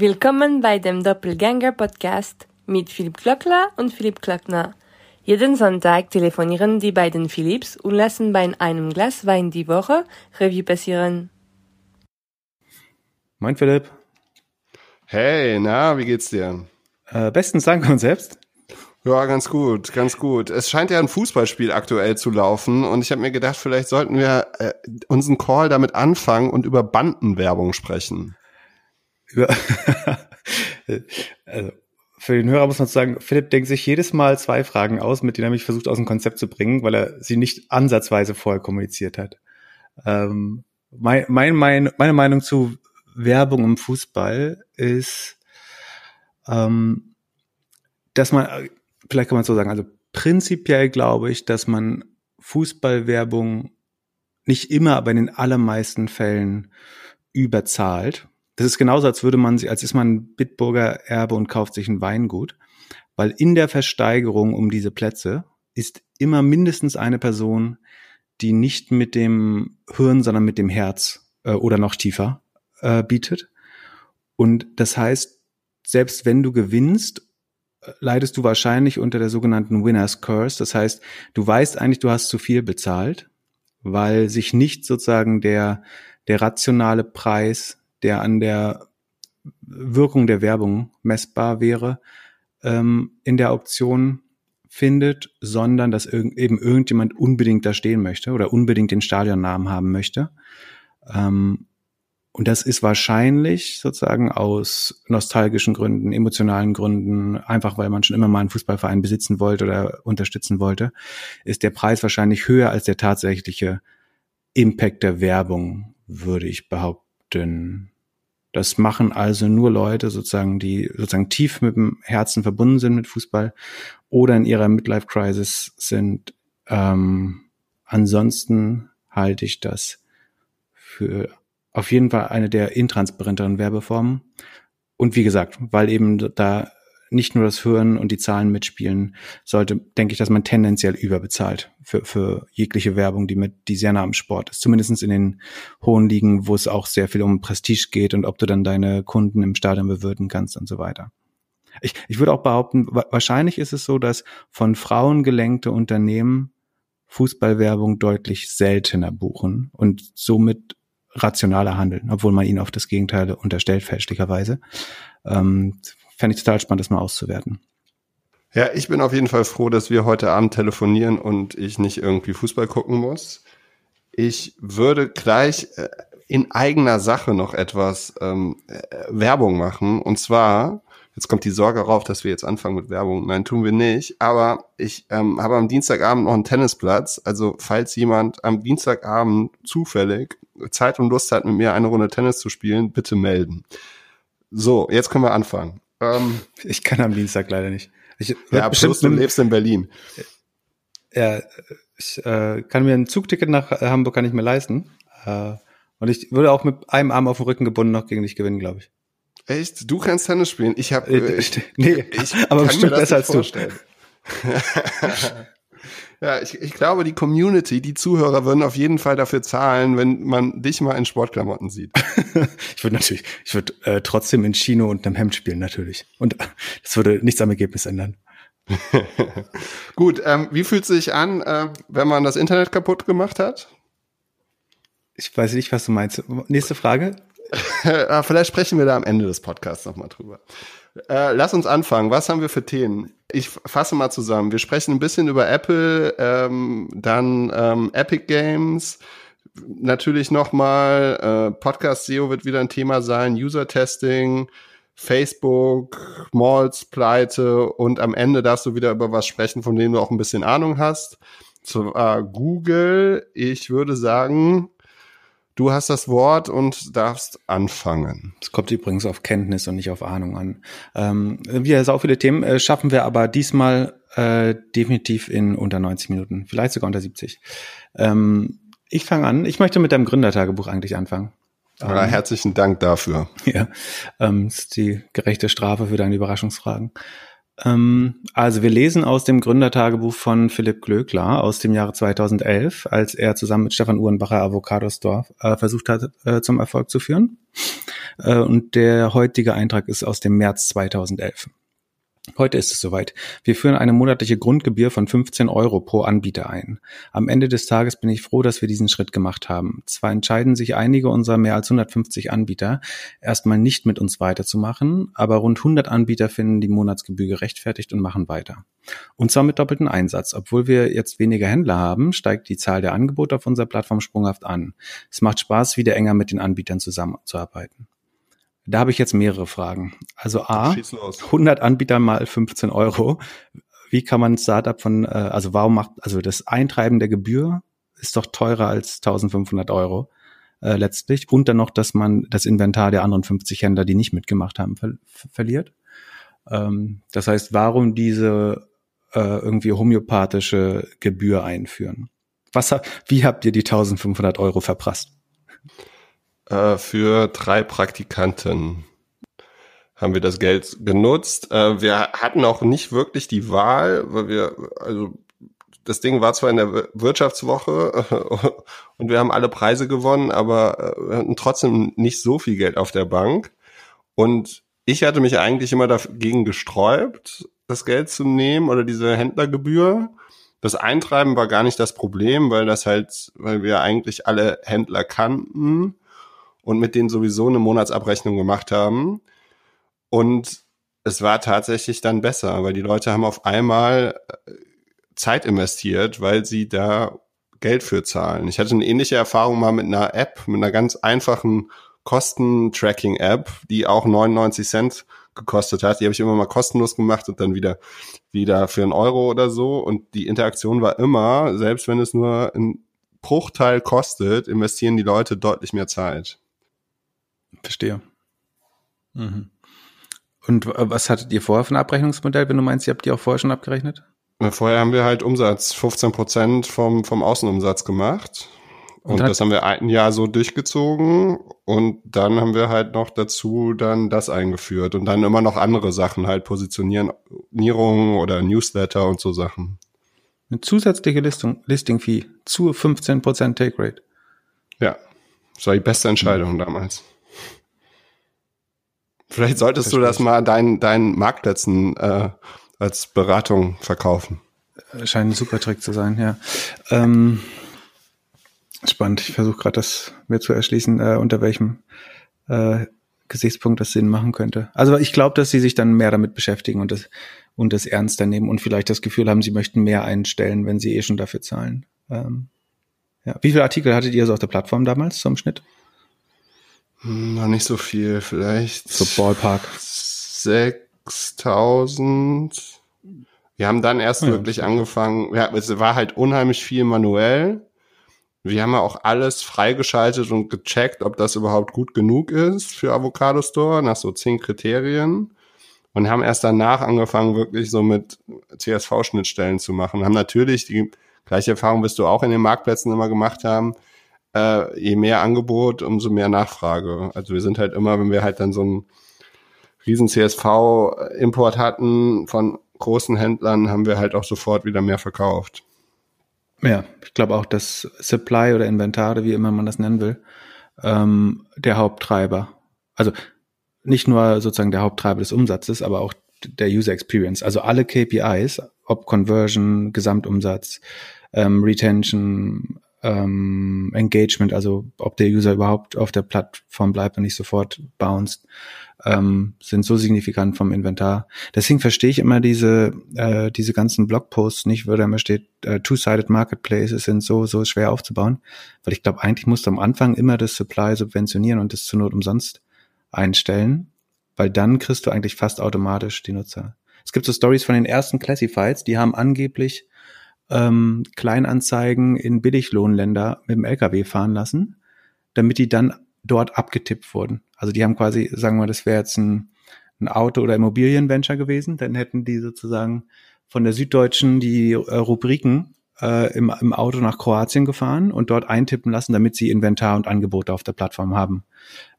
Willkommen bei dem Doppelgänger Podcast mit Philipp Klöckler und Philipp Klöckner. Jeden Sonntag telefonieren die beiden Philipps und lassen bei einem Glas Wein die Woche Revue passieren. Moin Philipp. Hey, na, wie geht's dir? Äh, bestens danke und selbst. Ja, ganz gut, ganz gut. Es scheint ja ein Fußballspiel aktuell zu laufen und ich habe mir gedacht, vielleicht sollten wir äh, unseren Call damit anfangen und über Bandenwerbung sprechen. Über also, für den Hörer muss man sagen, Philipp denkt sich jedes Mal zwei Fragen aus, mit denen er mich versucht aus dem Konzept zu bringen, weil er sie nicht ansatzweise vorher kommuniziert hat. Ähm, mein, mein, mein, meine Meinung zu Werbung im Fußball ist, ähm, dass man, vielleicht kann man so sagen, also prinzipiell glaube ich, dass man Fußballwerbung nicht immer, aber in den allermeisten Fällen überzahlt. Das ist genauso, als würde man sich, als ist man Bitburger Erbe und kauft sich ein Weingut, weil in der Versteigerung um diese Plätze ist immer mindestens eine Person, die nicht mit dem Hirn, sondern mit dem Herz äh, oder noch tiefer äh, bietet. Und das heißt, selbst wenn du gewinnst, leidest du wahrscheinlich unter der sogenannten Winner's Curse. Das heißt, du weißt eigentlich, du hast zu viel bezahlt, weil sich nicht sozusagen der, der rationale Preis, der an der Wirkung der Werbung messbar wäre, ähm, in der Auktion findet, sondern dass irg eben irgendjemand unbedingt da stehen möchte oder unbedingt den Stadionnamen haben möchte. Ähm, und das ist wahrscheinlich sozusagen aus nostalgischen Gründen, emotionalen Gründen, einfach weil man schon immer mal einen Fußballverein besitzen wollte oder unterstützen wollte, ist der Preis wahrscheinlich höher als der tatsächliche Impact der Werbung, würde ich behaupten. Das machen also nur Leute sozusagen, die sozusagen tief mit dem Herzen verbunden sind mit Fußball oder in ihrer Midlife Crisis sind. Ähm, ansonsten halte ich das für auf jeden Fall eine der intransparenteren Werbeformen. Und wie gesagt, weil eben da nicht nur das Hören und die Zahlen mitspielen, sollte, denke ich, dass man tendenziell überbezahlt für, für jegliche Werbung, die mit, die sehr nah am Sport ist. Zumindest in den hohen Ligen, wo es auch sehr viel um Prestige geht und ob du dann deine Kunden im Stadion bewirten kannst und so weiter. Ich, ich würde auch behaupten, wahrscheinlich ist es so, dass von Frauen gelenkte Unternehmen Fußballwerbung deutlich seltener buchen und somit rationaler handeln, obwohl man ihnen auf das Gegenteil unterstellt, fälschlicherweise. Ähm, Fände ich total spannend, das mal auszuwerten. Ja, ich bin auf jeden Fall froh, dass wir heute Abend telefonieren und ich nicht irgendwie Fußball gucken muss. Ich würde gleich äh, in eigener Sache noch etwas ähm, äh, Werbung machen. Und zwar Jetzt kommt die Sorge rauf, dass wir jetzt anfangen mit Werbung. Nein, tun wir nicht. Aber ich ähm, habe am Dienstagabend noch einen Tennisplatz. Also falls jemand am Dienstagabend zufällig Zeit und Lust hat, mit mir eine Runde Tennis zu spielen, bitte melden. So, jetzt können wir anfangen. Ähm, ich kann am Dienstag leider nicht. Ich, ja, bestimmt du lebst in Berlin. Ja, ich äh, kann mir ein Zugticket nach Hamburg kann ich mir leisten. Äh, und ich würde auch mit einem Arm auf dem Rücken gebunden noch gegen dich gewinnen, glaube ich. Echt? Du kannst Tennis spielen? Ich habe. Äh, nee, ich aber bestimmt besser als vorstellen. du. ja, ich, ich glaube, die Community, die Zuhörer würden auf jeden Fall dafür zahlen, wenn man dich mal in Sportklamotten sieht. ich würde natürlich, ich würde äh, trotzdem in Chino und einem Hemd spielen, natürlich. Und das würde nichts am Ergebnis ändern. Gut, ähm, wie fühlt es sich an, äh, wenn man das Internet kaputt gemacht hat? Ich weiß nicht, was du meinst. Nächste Frage. Ah, vielleicht sprechen wir da am Ende des Podcasts nochmal drüber. Äh, lass uns anfangen. Was haben wir für Themen? Ich fasse mal zusammen. Wir sprechen ein bisschen über Apple, ähm, dann ähm, Epic Games, natürlich nochmal äh, Podcast SEO wird wieder ein Thema sein, User Testing, Facebook, Malls, Pleite und am Ende darfst du wieder über was sprechen, von dem du auch ein bisschen Ahnung hast. Zu Google, ich würde sagen, Du hast das Wort und darfst anfangen. Es kommt übrigens auf Kenntnis und nicht auf Ahnung an. Ähm, wir sau viele Themen äh, schaffen wir aber diesmal äh, definitiv in unter 90 Minuten, vielleicht sogar unter 70. Ähm, ich fange an. Ich möchte mit deinem Gründertagebuch eigentlich anfangen. Ja, ähm, herzlichen Dank dafür. Ja, ähm, ist die gerechte Strafe für deine Überraschungsfragen. Ähm, also wir lesen aus dem Gründertagebuch von Philipp Glöckler aus dem Jahre 2011, als er zusammen mit Stefan Uhrenbacher Avocado Store äh, versucht hat, äh, zum Erfolg zu führen. Äh, und der heutige Eintrag ist aus dem März 2011. Heute ist es soweit. Wir führen eine monatliche Grundgebühr von 15 Euro pro Anbieter ein. Am Ende des Tages bin ich froh, dass wir diesen Schritt gemacht haben. Zwar entscheiden sich einige unserer mehr als 150 Anbieter erstmal nicht mit uns weiterzumachen, aber rund 100 Anbieter finden die Monatsgebühr gerechtfertigt und machen weiter. Und zwar mit doppeltem Einsatz. Obwohl wir jetzt weniger Händler haben, steigt die Zahl der Angebote auf unserer Plattform sprunghaft an. Es macht Spaß, wieder enger mit den Anbietern zusammenzuarbeiten. Da habe ich jetzt mehrere Fragen. Also A, 100 Anbieter mal 15 Euro. Wie kann man ein Startup von, äh, also warum macht, also das Eintreiben der Gebühr ist doch teurer als 1500 Euro äh, letztlich. Und dann noch, dass man das Inventar der anderen 50 Händler, die nicht mitgemacht haben, ver verliert. Ähm, das heißt, warum diese äh, irgendwie homöopathische Gebühr einführen? Was, wie habt ihr die 1500 Euro verprasst? Äh, für drei Praktikanten haben wir das Geld genutzt. Äh, wir hatten auch nicht wirklich die Wahl, weil wir, also das Ding war zwar in der Wirtschaftswoche und wir haben alle Preise gewonnen, aber äh, wir hatten trotzdem nicht so viel Geld auf der Bank. Und ich hatte mich eigentlich immer dagegen gesträubt, das Geld zu nehmen oder diese Händlergebühr. Das Eintreiben war gar nicht das Problem, weil das halt, weil wir eigentlich alle Händler kannten und mit denen sowieso eine Monatsabrechnung gemacht haben. Und es war tatsächlich dann besser, weil die Leute haben auf einmal äh, Zeit investiert, weil sie da Geld für zahlen. Ich hatte eine ähnliche Erfahrung mal mit einer App, mit einer ganz einfachen Kostentracking-App, die auch 99 Cent gekostet hat. Die habe ich immer mal kostenlos gemacht und dann wieder wieder für einen Euro oder so. Und die Interaktion war immer, selbst wenn es nur ein Bruchteil kostet, investieren die Leute deutlich mehr Zeit. Verstehe. Mhm. Und was hattet ihr vorher für ein Abrechnungsmodell, wenn du meinst, ihr habt die auch vorher schon abgerechnet? Vorher haben wir halt Umsatz, 15 Prozent vom, vom Außenumsatz gemacht. Und, und das haben wir ein Jahr so durchgezogen. Und dann haben wir halt noch dazu dann das eingeführt. Und dann immer noch andere Sachen, halt Positionierung oder Newsletter und so Sachen. Eine zusätzliche Listung, Listing-Fee zu 15% Take Rate. Ja, das war die beste Entscheidung mhm. damals. Vielleicht solltest du das mal deinen, deinen Marktplätzen äh, als Beratung verkaufen. Scheint ein super Trick zu sein, ja. Ähm, spannend. Ich versuche gerade das mir zu erschließen, äh, unter welchem äh, Gesichtspunkt das Sinn machen könnte. Also ich glaube, dass sie sich dann mehr damit beschäftigen und das und das ernster nehmen und vielleicht das Gefühl haben, sie möchten mehr einstellen, wenn sie eh schon dafür zahlen. Ähm, ja. Wie viele Artikel hattet ihr so auf der Plattform damals zum Schnitt? Hm, noch nicht so viel, vielleicht. So Ballpark. 6000. Wir haben dann erst ja, wirklich angefangen, ja, es war halt unheimlich viel manuell. Wir haben ja auch alles freigeschaltet und gecheckt, ob das überhaupt gut genug ist für Avocado Store, nach so zehn Kriterien. Und haben erst danach angefangen, wirklich so mit CSV-Schnittstellen zu machen. Haben natürlich die gleiche Erfahrung wirst du auch in den Marktplätzen immer gemacht haben äh, je mehr Angebot, umso mehr Nachfrage. Also wir sind halt immer, wenn wir halt dann so einen riesen CSV-Import hatten von großen Händlern, haben wir halt auch sofort wieder mehr verkauft. Ja, ich glaube auch, dass Supply oder Inventare, wie immer man das nennen will, ähm, der Haupttreiber, also nicht nur sozusagen der Haupttreiber des Umsatzes, aber auch der User Experience. Also alle KPIs, ob Conversion, Gesamtumsatz, ähm, Retention, ähm, Engagement, also ob der User überhaupt auf der Plattform bleibt und nicht sofort bounced, ähm, sind so signifikant vom Inventar. Deswegen verstehe ich immer diese äh, diese ganzen Blogposts nicht, wo da immer steht, äh, two-sided Marketplaces sind so so schwer aufzubauen, weil ich glaube, eigentlich musst du am Anfang immer das Supply subventionieren und das zur Not umsonst einstellen, weil dann kriegst du eigentlich fast automatisch die Nutzer. Es gibt so Stories von den ersten Classifieds, die haben angeblich ähm, Kleinanzeigen in Billiglohnländer mit dem LKW fahren lassen, damit die dann dort abgetippt wurden. Also die haben quasi, sagen wir, das wäre jetzt ein, ein Auto- oder Immobilienventure gewesen, dann hätten die sozusagen von der Süddeutschen die äh, Rubriken äh, im, im Auto nach Kroatien gefahren und dort eintippen lassen, damit sie Inventar und Angebote auf der Plattform haben,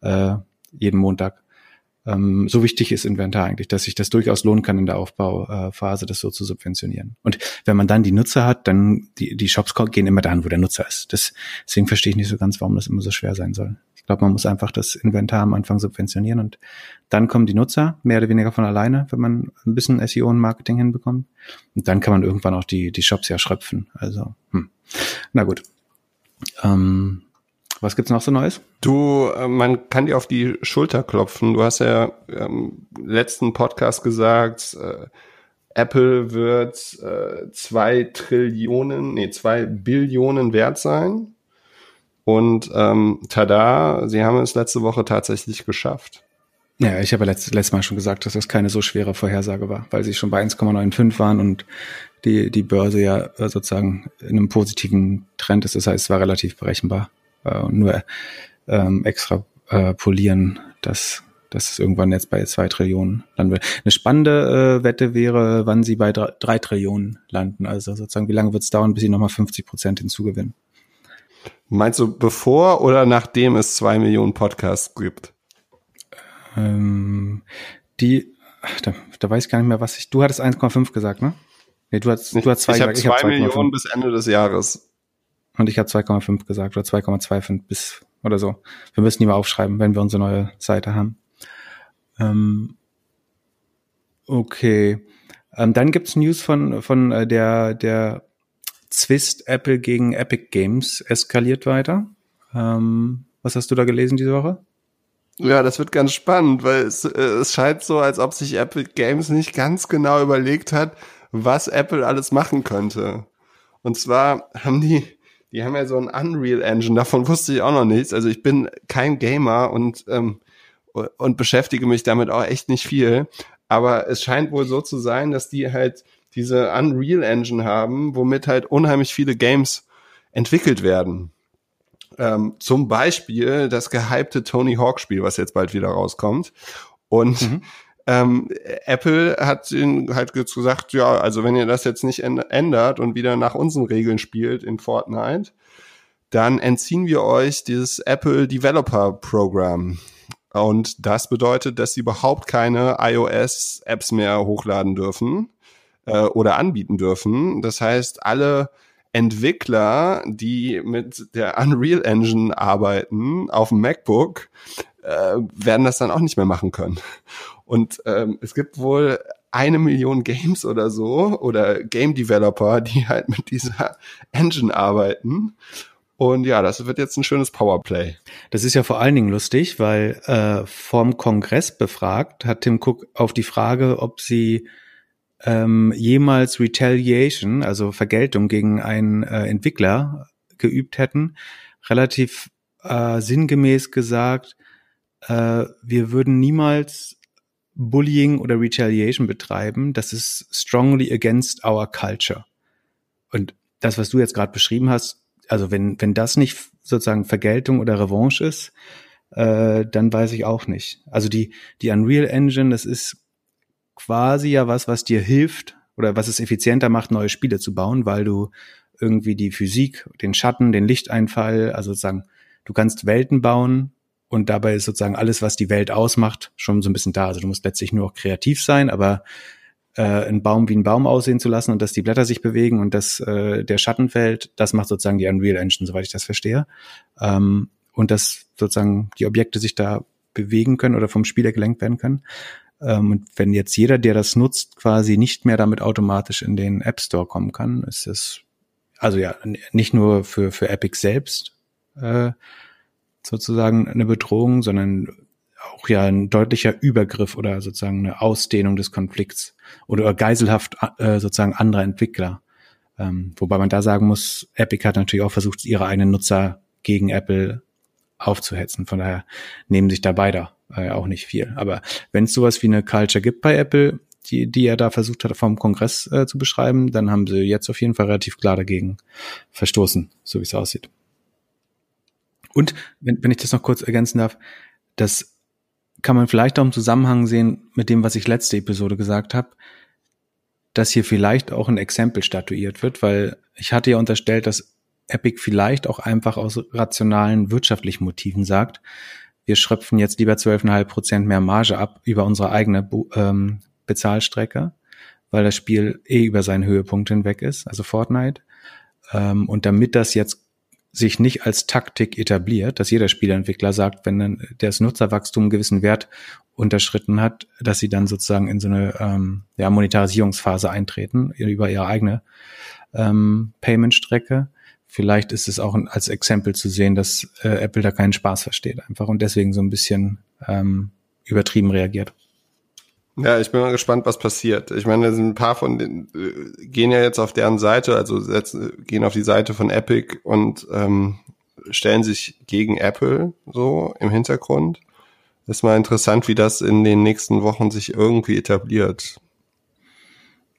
äh, jeden Montag. Ähm, so wichtig ist Inventar eigentlich, dass sich das durchaus lohnen kann in der Aufbauphase, das so zu subventionieren. Und wenn man dann die Nutzer hat, dann die, die Shops gehen immer dahin, wo der Nutzer ist. Das, deswegen verstehe ich nicht so ganz, warum das immer so schwer sein soll. Ich glaube, man muss einfach das Inventar am Anfang subventionieren und dann kommen die Nutzer mehr oder weniger von alleine, wenn man ein bisschen SEO und Marketing hinbekommt. Und dann kann man irgendwann auch die, die Shops ja schröpfen. Also, hm. na gut. Ähm, was gibt's noch so Neues? Du, äh, man kann dir auf die Schulter klopfen. Du hast ja im letzten Podcast gesagt, äh, Apple wird äh, zwei Trillionen, nee, zwei Billionen wert sein. Und ähm, tada, sie haben es letzte Woche tatsächlich geschafft. Ja, ich habe letztes, letztes Mal schon gesagt, dass das keine so schwere Vorhersage war, weil sie schon bei 1,95 waren und die, die Börse ja äh, sozusagen in einem positiven Trend ist. Das heißt, es war relativ berechenbar äh, nur ähm, extra äh, polieren, dass dass es irgendwann jetzt bei zwei Trillionen landen wird. Eine spannende äh, Wette wäre, wann sie bei drei, drei Trillionen landen. Also sozusagen, wie lange wird es dauern, bis sie nochmal 50 Prozent hinzugewinnen? Meinst du bevor oder nachdem es zwei Millionen Podcasts gibt? Ähm, die, ach, da, da weiß ich gar nicht mehr, was ich. Du hattest 1,5 gesagt, ne? Nee, du hast, du hast zwei ich gesagt. Ich habe zwei Millionen bis Ende des Jahres. Und ich habe 2,5 gesagt oder 2,25 bis oder so. Wir müssen die mal aufschreiben, wenn wir unsere neue Seite haben. Ähm, okay. Ähm, dann gibt's News von, von äh, der, der Zwist Apple gegen Epic Games eskaliert weiter. Ähm, was hast du da gelesen diese Woche? Ja, das wird ganz spannend, weil es, äh, es scheint so, als ob sich Epic Games nicht ganz genau überlegt hat, was Apple alles machen könnte. Und zwar haben die die haben ja so ein Unreal Engine, davon wusste ich auch noch nichts. Also ich bin kein Gamer und, ähm, und beschäftige mich damit auch echt nicht viel. Aber es scheint wohl so zu sein, dass die halt diese Unreal Engine haben, womit halt unheimlich viele Games entwickelt werden. Ähm, zum Beispiel das gehypte Tony Hawk Spiel, was jetzt bald wieder rauskommt. Und mhm. Ähm, Apple hat ihnen halt gesagt, ja, also wenn ihr das jetzt nicht ändert und wieder nach unseren Regeln spielt in Fortnite, dann entziehen wir euch dieses Apple Developer Program. Und das bedeutet, dass sie überhaupt keine iOS-Apps mehr hochladen dürfen äh, oder anbieten dürfen. Das heißt, alle Entwickler, die mit der Unreal Engine arbeiten auf dem MacBook, äh, werden das dann auch nicht mehr machen können. Und ähm, es gibt wohl eine Million Games oder so oder Game Developer, die halt mit dieser Engine arbeiten. Und ja, das wird jetzt ein schönes Powerplay. Das ist ja vor allen Dingen lustig, weil äh, vom Kongress befragt hat Tim Cook auf die Frage, ob sie ähm, jemals Retaliation, also Vergeltung gegen einen äh, Entwickler geübt hätten, relativ äh, sinngemäß gesagt, äh, wir würden niemals Bullying oder Retaliation betreiben, das ist strongly against our culture. Und das, was du jetzt gerade beschrieben hast, also wenn, wenn das nicht sozusagen Vergeltung oder Revanche ist, äh, dann weiß ich auch nicht. Also die, die Unreal Engine, das ist quasi ja was, was dir hilft oder was es effizienter macht, neue Spiele zu bauen, weil du irgendwie die Physik, den Schatten, den Lichteinfall, also sozusagen, du kannst Welten bauen, und dabei ist sozusagen alles, was die Welt ausmacht, schon so ein bisschen da. Also du musst letztlich nur auch kreativ sein, aber äh, einen Baum wie ein Baum aussehen zu lassen und dass die Blätter sich bewegen und dass äh, der Schatten fällt, das macht sozusagen die Unreal Engine, soweit ich das verstehe. Ähm, und dass sozusagen die Objekte sich da bewegen können oder vom Spieler gelenkt werden können. Ähm, und wenn jetzt jeder, der das nutzt, quasi nicht mehr damit automatisch in den App Store kommen kann, ist das also ja nicht nur für für Epic selbst äh, sozusagen eine Bedrohung, sondern auch ja ein deutlicher Übergriff oder sozusagen eine Ausdehnung des Konflikts oder Geiselhaft äh, sozusagen anderer Entwickler. Ähm, wobei man da sagen muss, Epic hat natürlich auch versucht, ihre eigenen Nutzer gegen Apple aufzuhetzen. Von daher nehmen sich da beide äh, auch nicht viel. Aber wenn es sowas wie eine Culture gibt bei Apple, die, die er da versucht hat, vom Kongress äh, zu beschreiben, dann haben sie jetzt auf jeden Fall relativ klar dagegen verstoßen, so wie es aussieht. Und wenn, wenn ich das noch kurz ergänzen darf, das kann man vielleicht auch im Zusammenhang sehen mit dem, was ich letzte Episode gesagt habe, dass hier vielleicht auch ein Exempel statuiert wird, weil ich hatte ja unterstellt, dass Epic vielleicht auch einfach aus rationalen wirtschaftlichen Motiven sagt, wir schröpfen jetzt lieber 12,5 Prozent mehr Marge ab über unsere eigene ähm, Bezahlstrecke, weil das Spiel eh über seinen Höhepunkt hinweg ist, also Fortnite. Ähm, und damit das jetzt sich nicht als Taktik etabliert, dass jeder Spieleentwickler sagt, wenn dann das Nutzerwachstum einen gewissen Wert unterschritten hat, dass sie dann sozusagen in so eine ähm, ja, Monetarisierungsphase eintreten über ihre eigene ähm, Payment-Strecke. Vielleicht ist es auch als Exempel zu sehen, dass äh, Apple da keinen Spaß versteht einfach und deswegen so ein bisschen ähm, übertrieben reagiert. Ja, ich bin mal gespannt, was passiert. Ich meine, ein paar von den äh, gehen ja jetzt auf deren Seite, also setzen, gehen auf die Seite von Epic und ähm, stellen sich gegen Apple so im Hintergrund. Ist mal interessant, wie das in den nächsten Wochen sich irgendwie etabliert.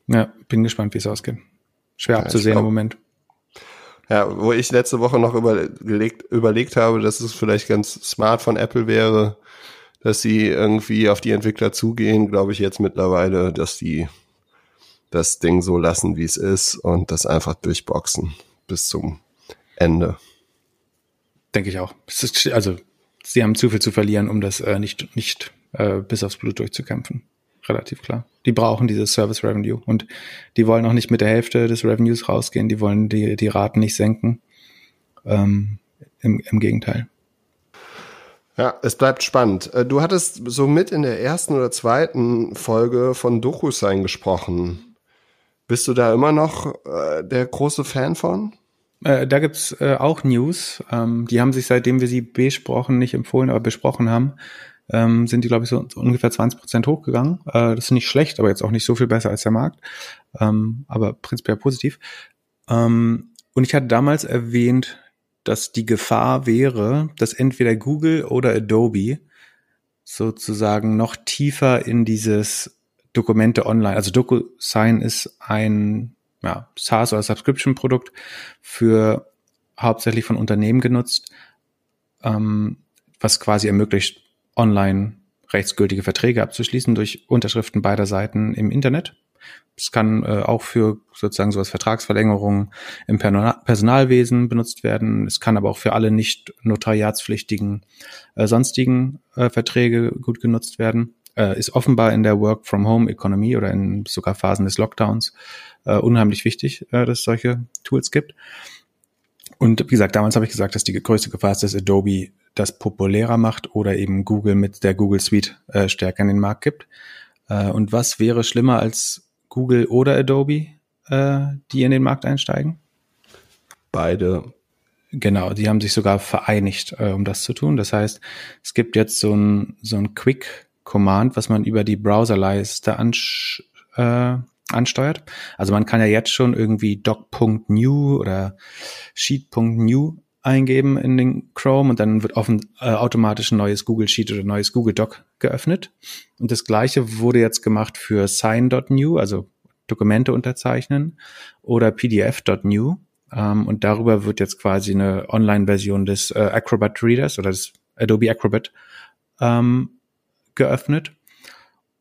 Ja, bin gespannt, wie es ausgeht. Schwer ja, abzusehen glaub, im Moment. Ja, wo ich letzte Woche noch überlegt, überlegt habe, dass es vielleicht ganz smart von Apple wäre, dass sie irgendwie auf die Entwickler zugehen, glaube ich jetzt mittlerweile, dass die das Ding so lassen, wie es ist und das einfach durchboxen bis zum Ende. Denke ich auch. Also, sie haben zu viel zu verlieren, um das äh, nicht, nicht äh, bis aufs Blut durchzukämpfen. Relativ klar. Die brauchen dieses Service Revenue und die wollen auch nicht mit der Hälfte des Revenues rausgehen. Die wollen die, die Raten nicht senken. Ähm, im, Im Gegenteil. Ja, es bleibt spannend. Äh, du hattest so mit in der ersten oder zweiten Folge von DokuSign gesprochen. Bist du da immer noch äh, der große Fan von? Äh, da gibt's äh, auch News. Ähm, die haben sich, seitdem wir sie besprochen, nicht empfohlen, aber besprochen haben, ähm, sind die, glaube ich, so, so, ungefähr 20 Prozent hochgegangen. Äh, das ist nicht schlecht, aber jetzt auch nicht so viel besser als der Markt. Ähm, aber prinzipiell positiv. Ähm, und ich hatte damals erwähnt, dass die Gefahr wäre, dass entweder Google oder Adobe sozusagen noch tiefer in dieses Dokumente online, also DocuSign ist ein ja, SaaS oder Subscription Produkt für hauptsächlich von Unternehmen genutzt, ähm, was quasi ermöglicht, online rechtsgültige Verträge abzuschließen durch Unterschriften beider Seiten im Internet. Es kann äh, auch für sozusagen sowas Vertragsverlängerungen im Personalwesen benutzt werden. Es kann aber auch für alle nicht notariatspflichtigen äh, sonstigen äh, Verträge gut genutzt werden. Äh, ist offenbar in der Work-from-Home-Economy oder in sogar Phasen des Lockdowns äh, unheimlich wichtig, äh, dass es solche Tools gibt. Und wie gesagt, damals habe ich gesagt, dass die größte Gefahr ist, dass Adobe das populärer macht oder eben Google mit der Google Suite stärker in den Markt gibt. Und was wäre schlimmer als Google oder Adobe, äh, die in den Markt einsteigen? Beide. Genau, die haben sich sogar vereinigt, äh, um das zu tun. Das heißt, es gibt jetzt so ein, so ein Quick-Command, was man über die Browserleiste ansch äh, ansteuert. Also man kann ja jetzt schon irgendwie doc.new oder sheet.new eingeben in den Chrome und dann wird offen, äh, automatisch ein neues Google Sheet oder neues Google Doc geöffnet. Und das gleiche wurde jetzt gemacht für sign.new, also Dokumente unterzeichnen, oder pdf.new. Ähm, und darüber wird jetzt quasi eine Online-Version des äh, Acrobat Readers oder des Adobe Acrobat ähm, geöffnet.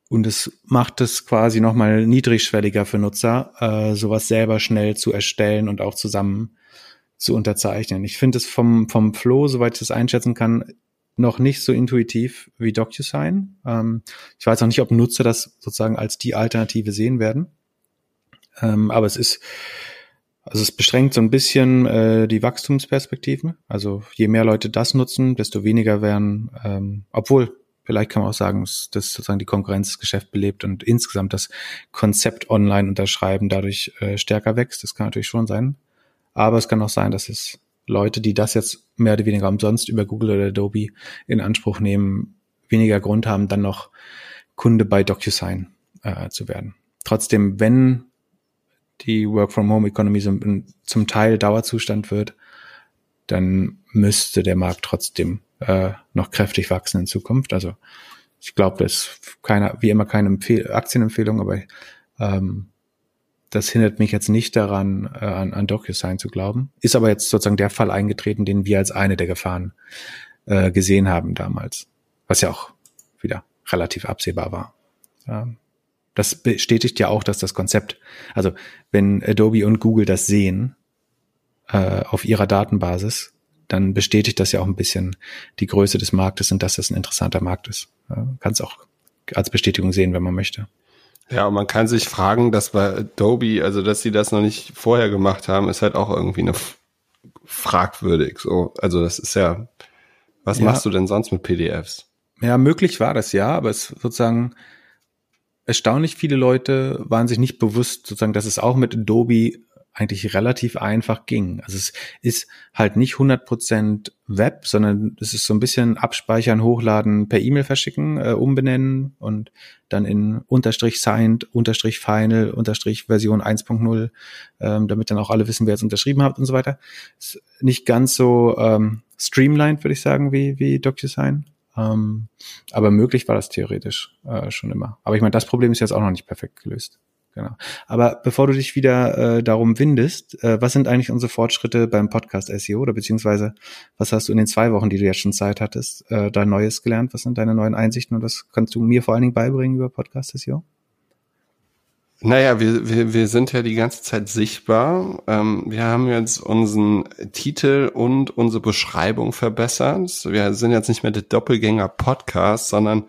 Und es macht es quasi nochmal niedrigschwelliger für Nutzer, äh, sowas selber schnell zu erstellen und auch zusammen zu unterzeichnen. Ich finde es vom, vom Flow, soweit ich das einschätzen kann, noch nicht so intuitiv wie DocuSign. Ähm, ich weiß auch nicht, ob Nutzer das sozusagen als die Alternative sehen werden. Ähm, aber es ist, also es beschränkt so ein bisschen äh, die Wachstumsperspektiven. Also je mehr Leute das nutzen, desto weniger werden, ähm, obwohl vielleicht kann man auch sagen, dass, dass sozusagen die Konkurrenz das Geschäft belebt und insgesamt das Konzept online unterschreiben dadurch äh, stärker wächst. Das kann natürlich schon sein. Aber es kann auch sein, dass es Leute, die das jetzt mehr oder weniger umsonst über Google oder Adobe in Anspruch nehmen, weniger Grund haben, dann noch Kunde bei DocuSign äh, zu werden. Trotzdem, wenn die Work-from-Home-Economy so zum Teil Dauerzustand wird, dann müsste der Markt trotzdem äh, noch kräftig wachsen in Zukunft. Also ich glaube, das ist keine, wie immer keine Empfehl Aktienempfehlung, aber ähm, das hindert mich jetzt nicht daran, äh, an, an DocuSign zu glauben. Ist aber jetzt sozusagen der Fall eingetreten, den wir als eine der Gefahren äh, gesehen haben damals. Was ja auch wieder relativ absehbar war. Ähm, das bestätigt ja auch, dass das Konzept, also wenn Adobe und Google das sehen, äh, auf ihrer Datenbasis, dann bestätigt das ja auch ein bisschen die Größe des Marktes und dass das ein interessanter Markt ist. Ja, Kann es auch als Bestätigung sehen, wenn man möchte. Ja, und man kann sich fragen, dass bei Adobe, also dass sie das noch nicht vorher gemacht haben, ist halt auch irgendwie eine fragwürdig. So, also das ist ja, was ja. machst du denn sonst mit PDFs? Ja, möglich war das ja, aber es sozusagen erstaunlich viele Leute waren sich nicht bewusst, sozusagen, dass es auch mit Adobe eigentlich relativ einfach ging. Also es ist halt nicht 100% Web, sondern es ist so ein bisschen abspeichern, hochladen, per E-Mail verschicken, äh, umbenennen und dann in Unterstrich signed, Unterstrich final, Unterstrich Version 1.0, ähm, damit dann auch alle wissen, wer es unterschrieben hat und so weiter. Ist nicht ganz so ähm, streamlined, würde ich sagen, wie, wie DocuSign. Ähm, aber möglich war das theoretisch äh, schon immer. Aber ich meine, das Problem ist jetzt auch noch nicht perfekt gelöst. Genau. Aber bevor du dich wieder äh, darum windest, äh, was sind eigentlich unsere Fortschritte beim Podcast SEO oder beziehungsweise was hast du in den zwei Wochen, die du jetzt schon Zeit hattest, äh, da Neues gelernt? Was sind deine neuen Einsichten und was kannst du mir vor allen Dingen beibringen über Podcast SEO? Naja, wir, wir, wir sind ja die ganze Zeit sichtbar. Ähm, wir haben jetzt unseren Titel und unsere Beschreibung verbessert. Wir sind jetzt nicht mehr der Doppelgänger-Podcast, sondern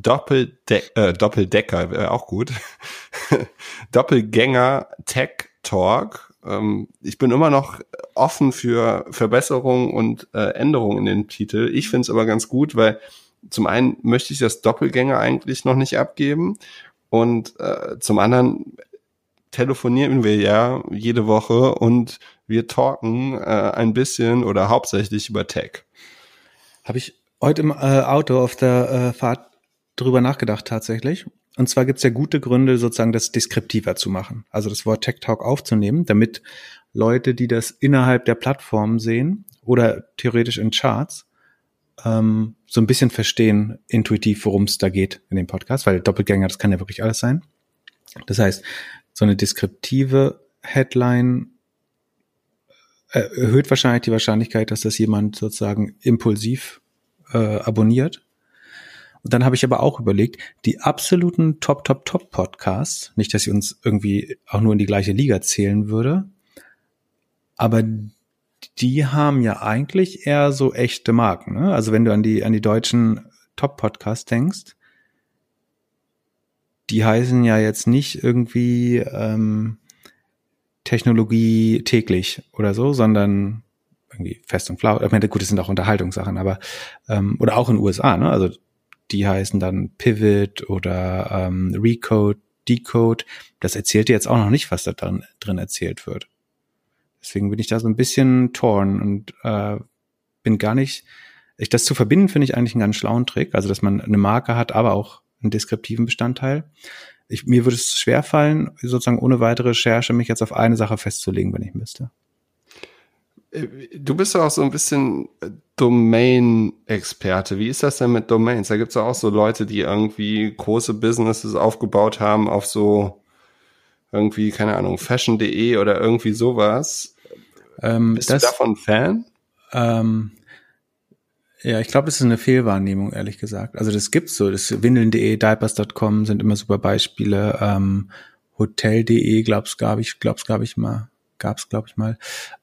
Doppelde äh, Doppeldecker, wäre auch gut. Doppelgänger Tech Talk. Ähm, ich bin immer noch offen für Verbesserungen und äh, Änderungen in den Titel. Ich finde es aber ganz gut, weil zum einen möchte ich das Doppelgänger eigentlich noch nicht abgeben und äh, zum anderen telefonieren wir ja jede Woche und wir talken äh, ein bisschen oder hauptsächlich über Tech. Habe ich heute im äh, Auto auf der äh, Fahrt drüber nachgedacht tatsächlich. Und zwar gibt es ja gute Gründe, sozusagen das deskriptiver zu machen. Also das Wort Tech Talk aufzunehmen, damit Leute, die das innerhalb der Plattform sehen oder theoretisch in Charts, ähm, so ein bisschen verstehen intuitiv, worum es da geht in dem Podcast, weil Doppelgänger, das kann ja wirklich alles sein. Das heißt, so eine deskriptive Headline äh, erhöht wahrscheinlich die Wahrscheinlichkeit, dass das jemand sozusagen impulsiv äh, abonniert und dann habe ich aber auch überlegt, die absoluten Top, Top, Top Podcasts, nicht, dass sie uns irgendwie auch nur in die gleiche Liga zählen würde, aber die haben ja eigentlich eher so echte Marken. Ne? Also wenn du an die, an die deutschen Top Podcasts denkst, die heißen ja jetzt nicht irgendwie ähm, Technologie täglich oder so, sondern irgendwie fest und flau. Ich meine, gut, das sind auch Unterhaltungssachen, aber ähm, oder auch in den USA, ne? Also die heißen dann Pivot oder ähm, Recode, Decode. Das erzählt dir jetzt auch noch nicht, was da drin, drin erzählt wird. Deswegen bin ich da so ein bisschen torn und äh, bin gar nicht. Ich, das zu verbinden, finde ich eigentlich einen ganz schlauen Trick. Also, dass man eine Marke hat, aber auch einen deskriptiven Bestandteil. Ich, mir würde es schwerfallen, sozusagen ohne weitere Recherche mich jetzt auf eine Sache festzulegen, wenn ich müsste. Äh, du bist ja auch so ein bisschen äh, Domain-Experte. Wie ist das denn mit Domains? Da gibt es ja auch so Leute, die irgendwie große Businesses aufgebaut haben auf so irgendwie, keine Ahnung, fashion.de oder irgendwie sowas. Ähm, bist das, du davon Fan? Ähm, ja, ich glaube, das ist eine Fehlwahrnehmung, ehrlich gesagt. Also das gibt's so. Das Windeln.de, Diapers.com sind immer super Beispiele. Ähm, Hotel.de, glaub's, glaube ich, glaub's, glaube ich mal, gab's, glaube ich mal.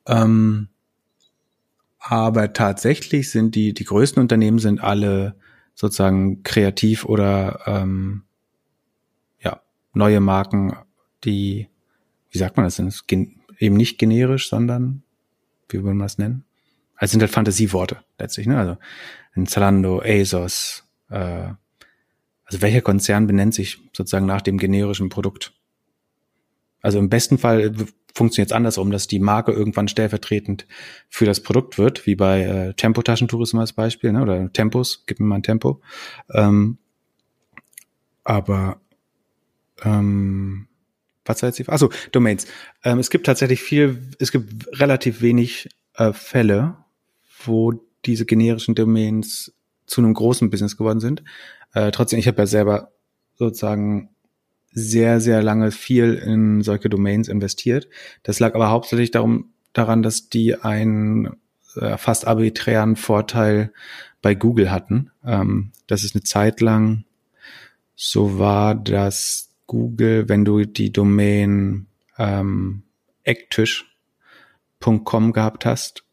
Ähm, aber tatsächlich sind die, die größten Unternehmen sind alle sozusagen kreativ oder ähm, ja, neue Marken, die, wie sagt man das denn, eben nicht generisch, sondern wie würde man das nennen? Also sind halt Fantasieworte letztlich, ne? Also ein Zalando, ASOS, äh, also welcher Konzern benennt sich sozusagen nach dem generischen Produkt? Also im besten Fall funktioniert es andersrum, dass die Marke irgendwann stellvertretend für das Produkt wird, wie bei äh, Tempo-Taschentourismus als Beispiel, ne? oder Tempos, gib mir mal ein Tempo. Ähm, aber ähm, was jetzt die Achso, Domains. Ähm, es gibt tatsächlich viel, es gibt relativ wenig äh, Fälle, wo diese generischen Domains zu einem großen Business geworden sind. Äh, trotzdem, ich habe ja selber sozusagen sehr, sehr lange viel in solche Domains investiert. Das lag aber hauptsächlich darum, daran, dass die einen äh, fast arbiträren Vorteil bei Google hatten. Ähm, das ist eine Zeit lang so war, dass Google, wenn du die Domain ähm, ecktisch.com gehabt hast,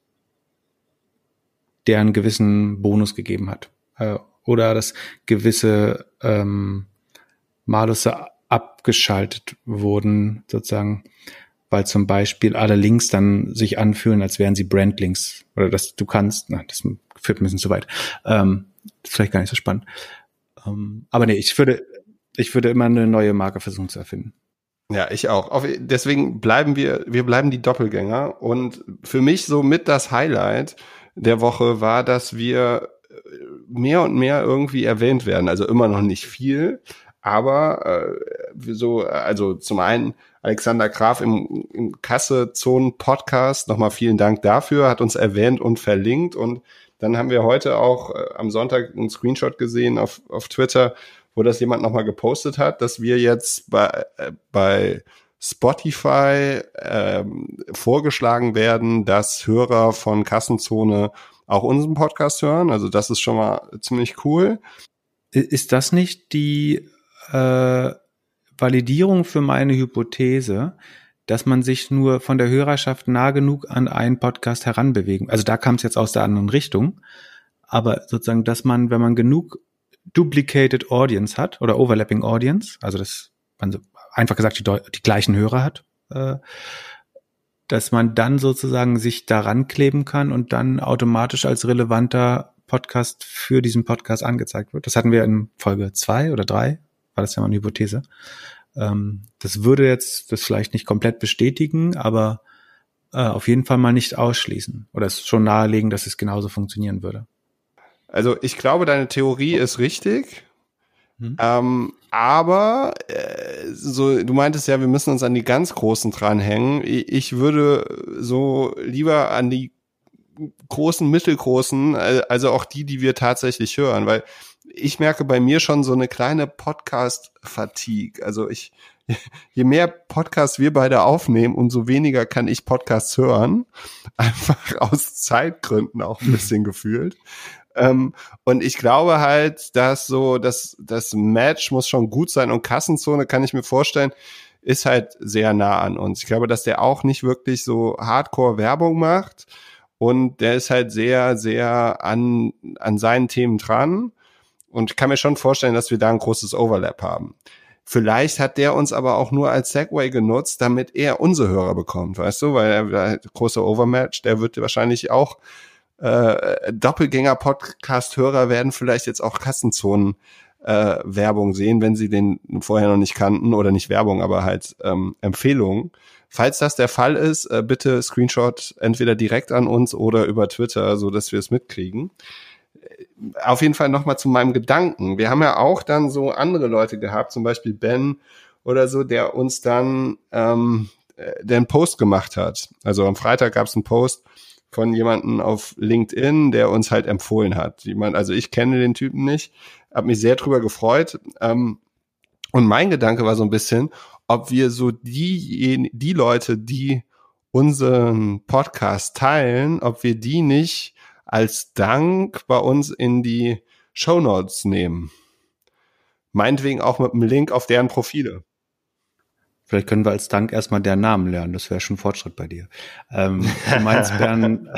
der einen gewissen Bonus gegeben hat. Äh, oder dass gewisse ähm, Malusse abgeschaltet wurden, sozusagen, weil zum Beispiel alle Links dann sich anfühlen, als wären sie Brandlinks. Oder dass du kannst, na, das führt ein bisschen zu weit. Ähm, vielleicht gar nicht so spannend. Ähm, aber nee, ich würde, ich würde immer eine neue Marke versuchen zu erfinden. Ja, ich auch. Auf, deswegen bleiben wir, wir bleiben die Doppelgänger. Und für mich so mit das Highlight der Woche war, dass wir mehr und mehr irgendwie erwähnt werden. Also immer noch nicht viel, aber äh, so, also zum einen Alexander Graf im, im Kasse-Zonen-Podcast, nochmal vielen Dank dafür, hat uns erwähnt und verlinkt. Und dann haben wir heute auch äh, am Sonntag einen Screenshot gesehen auf, auf Twitter, wo das jemand nochmal gepostet hat, dass wir jetzt bei, äh, bei Spotify ähm, vorgeschlagen werden, dass Hörer von Kassenzone auch unseren Podcast hören. Also das ist schon mal ziemlich cool. Ist das nicht die äh, Validierung für meine Hypothese, dass man sich nur von der Hörerschaft nah genug an einen Podcast heranbewegen? Also da kam es jetzt aus der anderen Richtung. Aber sozusagen, dass man, wenn man genug duplicated Audience hat oder overlapping Audience, also das man einfach gesagt die, die gleichen Hörer hat, äh, dass man dann sozusagen sich daran kleben kann und dann automatisch als relevanter Podcast für diesen Podcast angezeigt wird. Das hatten wir in Folge zwei oder drei, war das ja mal eine Hypothese. Ähm, das würde jetzt das vielleicht nicht komplett bestätigen, aber äh, auf jeden Fall mal nicht ausschließen oder es schon nahelegen, dass es genauso funktionieren würde. Also ich glaube, deine Theorie ist richtig. Hm. Ähm, aber äh, so, du meintest ja, wir müssen uns an die ganz Großen dranhängen. Ich würde so lieber an die großen, mittelgroßen, also auch die, die wir tatsächlich hören, weil ich merke bei mir schon so eine kleine Podcast-Fatigue. Also ich, je mehr Podcasts wir beide aufnehmen, umso weniger kann ich Podcasts hören. Einfach aus Zeitgründen auch ein bisschen gefühlt. Ähm, und ich glaube halt, dass so, dass das Match muss schon gut sein und Kassenzone kann ich mir vorstellen, ist halt sehr nah an uns. Ich glaube, dass der auch nicht wirklich so Hardcore Werbung macht und der ist halt sehr, sehr an, an seinen Themen dran. Und ich kann mir schon vorstellen, dass wir da ein großes Overlap haben. Vielleicht hat der uns aber auch nur als Segway genutzt, damit er unsere Hörer bekommt, weißt du, weil er große Overmatch, der wird wahrscheinlich auch äh, Doppelgänger-Podcast-Hörer werden vielleicht jetzt auch Kassenzonen äh, Werbung sehen, wenn sie den vorher noch nicht kannten oder nicht Werbung, aber halt ähm, Empfehlungen. Falls das der Fall ist, äh, bitte Screenshot entweder direkt an uns oder über Twitter, so dass wir es mitkriegen. Auf jeden Fall nochmal zu meinem Gedanken. Wir haben ja auch dann so andere Leute gehabt, zum Beispiel Ben oder so, der uns dann ähm, äh, den Post gemacht hat. Also am Freitag gab es einen Post, von jemanden auf LinkedIn, der uns halt empfohlen hat. Jemand, also ich kenne den Typen nicht, habe mich sehr drüber gefreut. Ähm, und mein Gedanke war so ein bisschen, ob wir so die, die Leute, die unseren Podcast teilen, ob wir die nicht als Dank bei uns in die Show Notes nehmen. Meinetwegen auch mit einem Link auf deren Profile. Vielleicht können wir als Dank erstmal der Namen lernen. Das wäre schon Fortschritt bei dir. Ähm, du meinst Ben,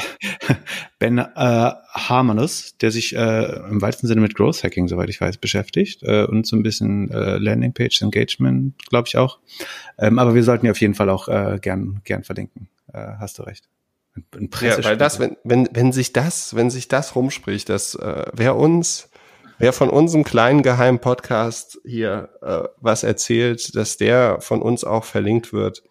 ben äh, Harmonus, der sich äh, im weitesten Sinne mit Growth Hacking, soweit ich weiß, beschäftigt äh, und so ein bisschen äh, Landing Page Engagement, glaube ich auch. Ähm, aber wir sollten ja auf jeden Fall auch äh, gern gern verlinken. Äh, hast du recht. Ein, ein ja, weil das, wenn, wenn, wenn sich das, wenn sich das rumspricht, dass äh, wer uns wer von unserem kleinen geheimen Podcast hier äh, was erzählt, dass der von uns auch verlinkt wird,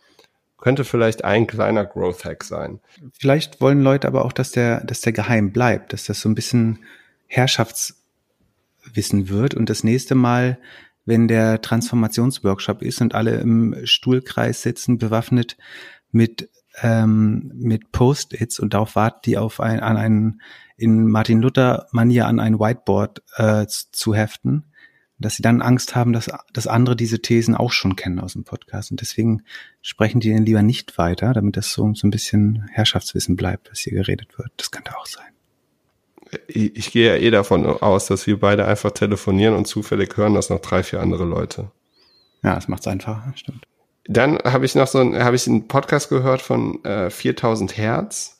könnte vielleicht ein kleiner Growth Hack sein. Vielleicht wollen Leute aber auch, dass der, dass der geheim bleibt, dass das so ein bisschen Herrschaftswissen wird und das nächste Mal, wenn der Transformationsworkshop ist und alle im Stuhlkreis sitzen, bewaffnet mit ähm, mit Post-its und darauf warten die auf ein, an einen in Martin Luther Manier an ein Whiteboard äh, zu heften, dass sie dann Angst haben, dass, dass andere diese Thesen auch schon kennen aus dem Podcast. Und deswegen sprechen die dann lieber nicht weiter, damit das so, so ein bisschen Herrschaftswissen bleibt, was hier geredet wird. Das könnte auch sein. Ich, ich gehe ja eh davon aus, dass wir beide einfach telefonieren und zufällig hören das noch drei, vier andere Leute. Ja, das macht's einfacher, stimmt. Dann habe ich noch so ein, habe ich einen Podcast gehört von äh, 4000 Hertz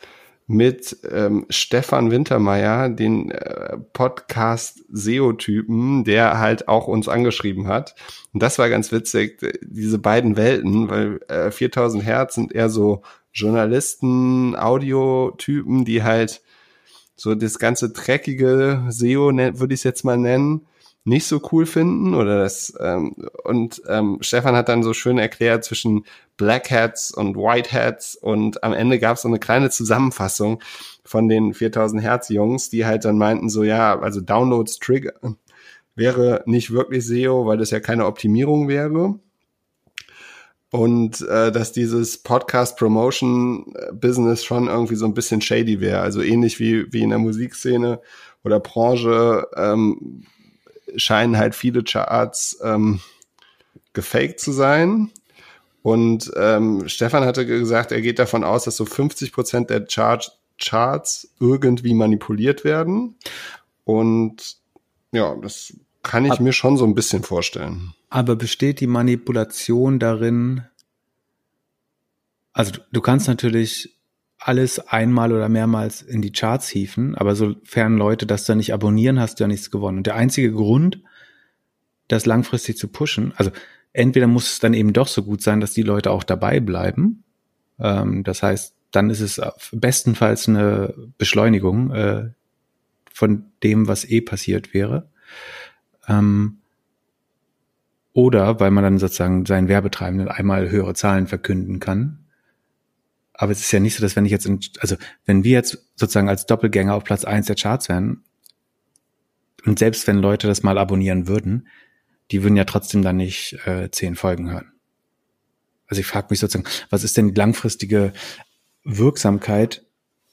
mit ähm, Stefan Wintermeyer, den äh, Podcast SEO-Typen, der halt auch uns angeschrieben hat. Und das war ganz witzig, diese beiden Welten, weil äh, 4000 Hertz sind eher so Journalisten, Audiotypen, die halt so das ganze dreckige SEO, ne, würde ich es jetzt mal nennen, nicht so cool finden oder das ähm, und ähm, Stefan hat dann so schön erklärt zwischen Black Hats und White Hats und am Ende gab es so eine kleine Zusammenfassung von den 4000 Hertz Jungs, die halt dann meinten so ja, also Downloads Trigger wäre nicht wirklich SEO, weil das ja keine Optimierung wäre. Und äh, dass dieses Podcast Promotion Business schon irgendwie so ein bisschen shady wäre, also ähnlich wie wie in der Musikszene oder Branche ähm, scheinen halt viele Charts ähm, gefaked zu sein. Und ähm, Stefan hatte gesagt, er geht davon aus, dass so 50 Prozent der Chart Charts irgendwie manipuliert werden. Und ja, das kann ich Ab mir schon so ein bisschen vorstellen. Aber besteht die Manipulation darin, also du kannst natürlich alles einmal oder mehrmals in die Charts hieven, aber sofern Leute das dann nicht abonnieren, hast du ja nichts gewonnen. Und der einzige Grund, das langfristig zu pushen, also entweder muss es dann eben doch so gut sein, dass die Leute auch dabei bleiben. Ähm, das heißt, dann ist es bestenfalls eine Beschleunigung äh, von dem, was eh passiert wäre. Ähm, oder weil man dann sozusagen seinen Werbetreibenden einmal höhere Zahlen verkünden kann, aber es ist ja nicht so, dass wenn ich jetzt, in, also wenn wir jetzt sozusagen als Doppelgänger auf Platz eins der Charts wären, und selbst wenn Leute das mal abonnieren würden, die würden ja trotzdem dann nicht äh, zehn Folgen hören. Also ich frage mich sozusagen, was ist denn die langfristige Wirksamkeit?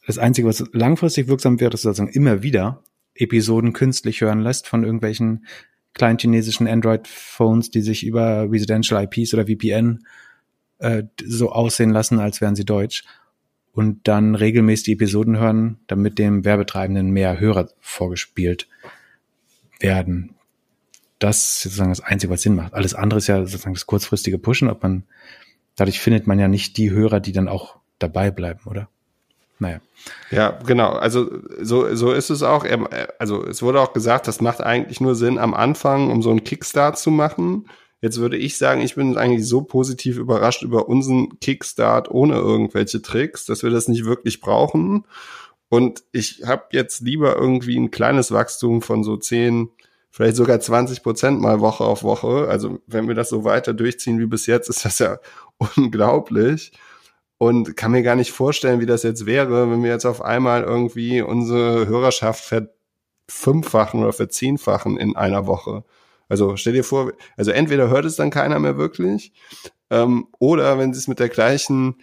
Das Einzige, was langfristig wirksam wäre, ist sozusagen immer wieder Episoden künstlich hören lässt von irgendwelchen kleinen chinesischen Android-Phones, die sich über Residential IPs oder VPN äh, so aussehen lassen, als wären sie deutsch und dann regelmäßig die Episoden hören, damit dem Werbetreibenden mehr Hörer vorgespielt werden. Das ist sozusagen das Einzige, was Sinn macht. Alles andere ist ja sozusagen das kurzfristige Pushen, ob man, dadurch findet man ja nicht die Hörer, die dann auch dabei bleiben, oder? Naja. Ja, genau. Also so, so ist es auch. Also es wurde auch gesagt, das macht eigentlich nur Sinn am Anfang, um so einen Kickstart zu machen. Jetzt würde ich sagen, ich bin eigentlich so positiv überrascht über unseren Kickstart ohne irgendwelche Tricks, dass wir das nicht wirklich brauchen. Und ich habe jetzt lieber irgendwie ein kleines Wachstum von so 10, vielleicht sogar 20 Prozent mal Woche auf Woche. Also wenn wir das so weiter durchziehen wie bis jetzt, ist das ja unglaublich. Und kann mir gar nicht vorstellen, wie das jetzt wäre, wenn wir jetzt auf einmal irgendwie unsere Hörerschaft verfünffachen oder verzehnfachen in einer Woche. Also stell dir vor, also entweder hört es dann keiner mehr wirklich, ähm, oder wenn sie es mit der gleichen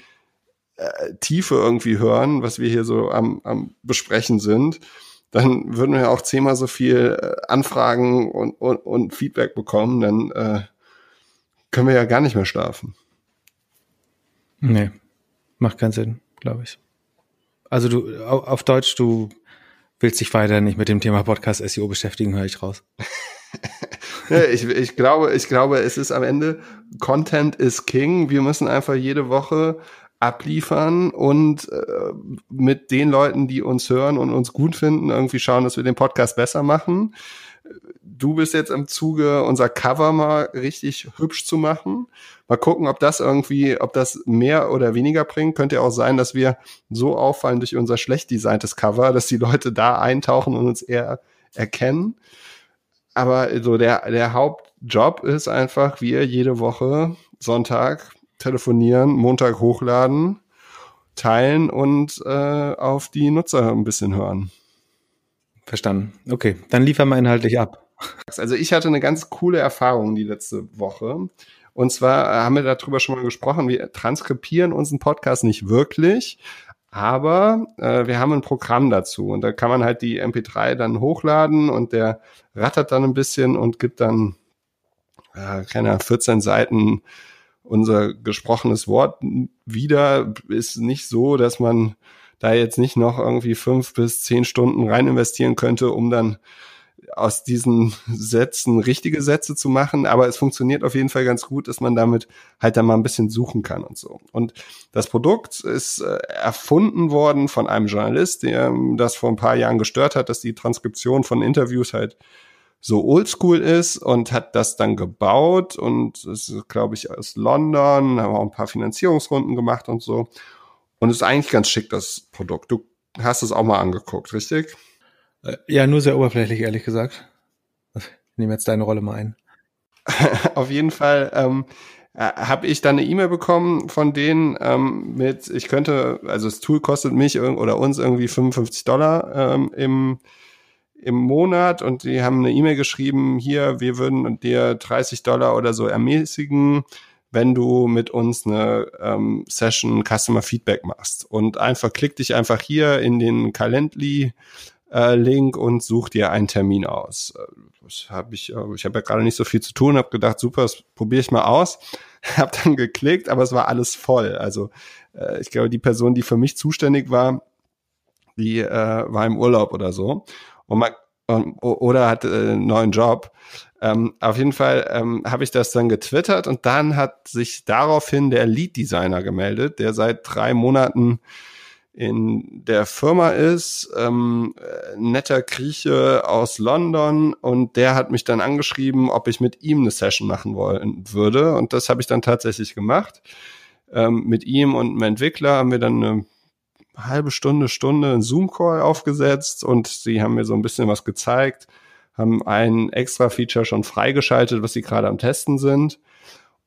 äh, Tiefe irgendwie hören, was wir hier so am, am besprechen sind, dann würden wir auch zehnmal so viel äh, Anfragen und, und, und Feedback bekommen, dann äh, können wir ja gar nicht mehr schlafen. Nee, macht keinen Sinn, glaube ich. Also du, auf Deutsch, du willst dich weiter nicht mit dem Thema Podcast SEO beschäftigen, höre ich raus. ich, ich glaube, ich glaube, es ist am Ende Content is King. Wir müssen einfach jede Woche abliefern und äh, mit den Leuten, die uns hören und uns gut finden, irgendwie schauen, dass wir den Podcast besser machen. Du bist jetzt im Zuge, unser Cover mal richtig hübsch zu machen. Mal gucken, ob das irgendwie, ob das mehr oder weniger bringt. Könnte ja auch sein, dass wir so auffallen durch unser schlecht designtes Cover, dass die Leute da eintauchen und uns eher erkennen aber so der, der Hauptjob ist einfach, wir jede Woche Sonntag telefonieren, Montag hochladen, teilen und äh, auf die Nutzer ein bisschen hören. Verstanden. Okay, dann liefern wir inhaltlich ab. Also ich hatte eine ganz coole Erfahrung die letzte Woche. Und zwar haben wir darüber schon mal gesprochen, wir transkribieren unseren Podcast nicht wirklich, aber äh, wir haben ein Programm dazu und da kann man halt die MP3 dann hochladen und der rattert dann ein bisschen und gibt dann, äh, keine 14 Seiten unser gesprochenes Wort wieder. Ist nicht so, dass man da jetzt nicht noch irgendwie fünf bis zehn Stunden rein investieren könnte, um dann aus diesen Sätzen richtige Sätze zu machen, aber es funktioniert auf jeden Fall ganz gut, dass man damit halt dann mal ein bisschen suchen kann und so. Und das Produkt ist äh, erfunden worden von einem Journalist, der ähm, das vor ein paar Jahren gestört hat, dass die Transkription von Interviews halt so oldschool ist und hat das dann gebaut und ist, glaube ich, aus London, haben auch ein paar Finanzierungsrunden gemacht und so. Und es ist eigentlich ganz schick, das Produkt. Du hast es auch mal angeguckt, richtig? Äh, ja, nur sehr oberflächlich, ehrlich gesagt. Ich nehme jetzt deine Rolle mal ein. Auf jeden Fall ähm, äh, habe ich dann eine E-Mail bekommen von denen ähm, mit, ich könnte, also das Tool kostet mich oder uns irgendwie 55 Dollar ähm, im im Monat und die haben eine E-Mail geschrieben, hier, wir würden dir 30 Dollar oder so ermäßigen, wenn du mit uns eine ähm, Session Customer Feedback machst. Und einfach klick dich einfach hier in den Calendly äh, Link und such dir einen Termin aus. Äh, das habe ich, äh, ich habe ja gerade nicht so viel zu tun, habe gedacht, super, das probiere ich mal aus. habe dann geklickt, aber es war alles voll. Also ich glaube, die Person, die für mich zuständig war, die äh, war im Urlaub oder so und man, oder hat äh, einen neuen Job. Ähm, auf jeden Fall ähm, habe ich das dann getwittert und dann hat sich daraufhin der Lead Designer gemeldet, der seit drei Monaten in der Firma ist, ähm, netter Grieche aus London und der hat mich dann angeschrieben, ob ich mit ihm eine Session machen wollen würde und das habe ich dann tatsächlich gemacht. Ähm, mit ihm und einem Entwickler haben wir dann eine halbe Stunde, Stunde einen Zoom-Call aufgesetzt und sie haben mir so ein bisschen was gezeigt, haben ein extra Feature schon freigeschaltet, was sie gerade am Testen sind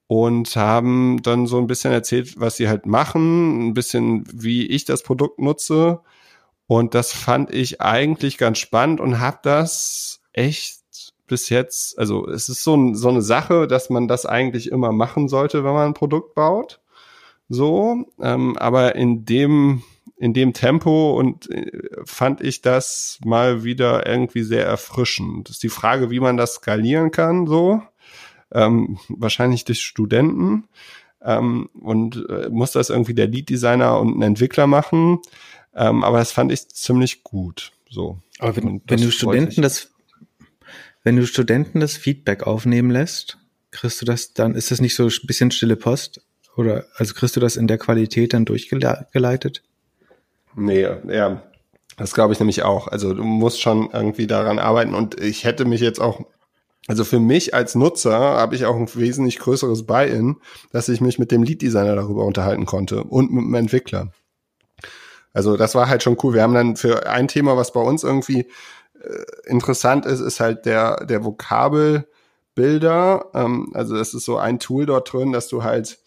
und haben dann so ein bisschen erzählt, was sie halt machen, ein bisschen wie ich das Produkt nutze und das fand ich eigentlich ganz spannend und habe das echt bis jetzt, also es ist so, so eine Sache, dass man das eigentlich immer machen sollte, wenn man ein Produkt baut. So, ähm, aber in dem in dem Tempo und äh, fand ich das mal wieder irgendwie sehr erfrischend. Das ist die Frage, wie man das skalieren kann, so. Ähm, wahrscheinlich durch Studenten. Ähm, und äh, muss das irgendwie der Lead-Designer und ein Entwickler machen. Ähm, aber das fand ich ziemlich gut. So. Aber wenn, wenn du Studenten das, wenn du Studenten das Feedback aufnehmen lässt, kriegst du das, dann ist das nicht so ein bisschen stille Post? Oder also kriegst du das in der Qualität dann durchgeleitet? Nee, ja. Das glaube ich nämlich auch. Also du musst schon irgendwie daran arbeiten und ich hätte mich jetzt auch, also für mich als Nutzer habe ich auch ein wesentlich größeres Buy-in, dass ich mich mit dem Lead-Designer darüber unterhalten konnte und mit dem Entwickler. Also das war halt schon cool. Wir haben dann für ein Thema, was bei uns irgendwie äh, interessant ist, ist halt der, der Vokabelbilder. Ähm, also das ist so ein Tool dort drin, dass du halt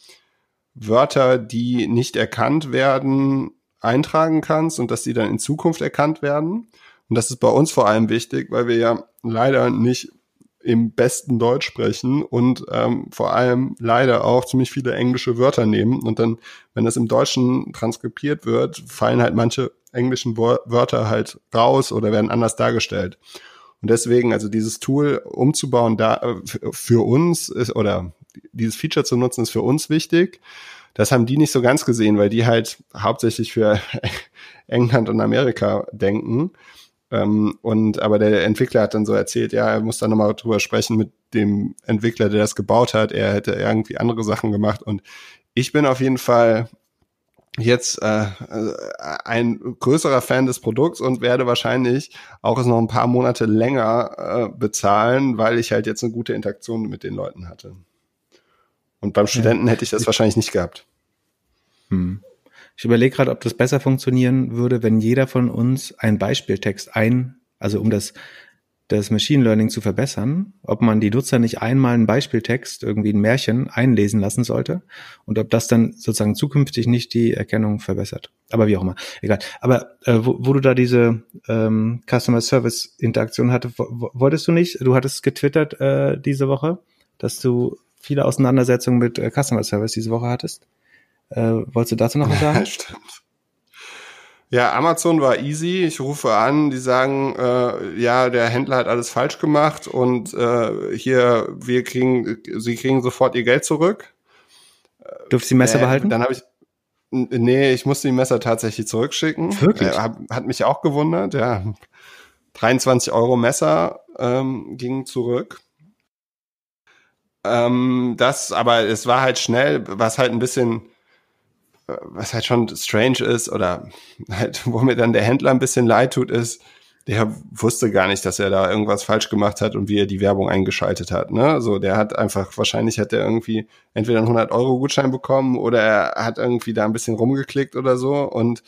Wörter, die nicht erkannt werden, eintragen kannst und dass die dann in Zukunft erkannt werden. Und das ist bei uns vor allem wichtig, weil wir ja leider nicht im besten Deutsch sprechen und ähm, vor allem leider auch ziemlich viele englische Wörter nehmen. Und dann, wenn das im Deutschen transkribiert wird, fallen halt manche englischen Wörter halt raus oder werden anders dargestellt. Und deswegen, also dieses Tool umzubauen, da äh, für uns ist, oder dieses Feature zu nutzen, ist für uns wichtig. Das haben die nicht so ganz gesehen, weil die halt hauptsächlich für England und Amerika denken. Ähm, und aber der Entwickler hat dann so erzählt, ja, er muss da nochmal drüber sprechen mit dem Entwickler, der das gebaut hat. Er hätte irgendwie andere Sachen gemacht. Und ich bin auf jeden Fall jetzt äh, ein größerer Fan des Produkts und werde wahrscheinlich auch es noch ein paar Monate länger äh, bezahlen, weil ich halt jetzt eine gute Interaktion mit den Leuten hatte. Und beim Studenten ja. hätte ich das wahrscheinlich nicht gehabt. Hm. Ich überlege gerade, ob das besser funktionieren würde, wenn jeder von uns einen Beispieltext ein, also um das, das Machine Learning zu verbessern, ob man die Nutzer nicht einmal einen Beispieltext, irgendwie ein Märchen einlesen lassen sollte und ob das dann sozusagen zukünftig nicht die Erkennung verbessert. Aber wie auch immer, egal. Aber äh, wo, wo du da diese ähm, Customer Service Interaktion hatte, wolltest du nicht? Du hattest getwittert äh, diese Woche, dass du viele Auseinandersetzungen mit äh, Customer Service diese Woche hattest. Äh, wolltest du dazu noch was sagen? Stimmt. Ja, Amazon war easy. Ich rufe an, die sagen, äh, ja, der Händler hat alles falsch gemacht und äh, hier, wir kriegen, sie kriegen sofort ihr Geld zurück. Dürft sie Messer äh, behalten? Dann habe ich, nee, ich musste die Messer tatsächlich zurückschicken. Wirklich? Äh, hat, hat mich auch gewundert, ja. 23 Euro Messer ähm, ging zurück. Ähm, das, aber es war halt schnell, was halt ein bisschen, was halt schon strange ist oder halt, wo mir dann der Händler ein bisschen leid tut, ist, der wusste gar nicht, dass er da irgendwas falsch gemacht hat und wie er die Werbung eingeschaltet hat. Ne? So, der hat einfach, wahrscheinlich hat er irgendwie entweder einen 100-Euro-Gutschein bekommen oder er hat irgendwie da ein bisschen rumgeklickt oder so und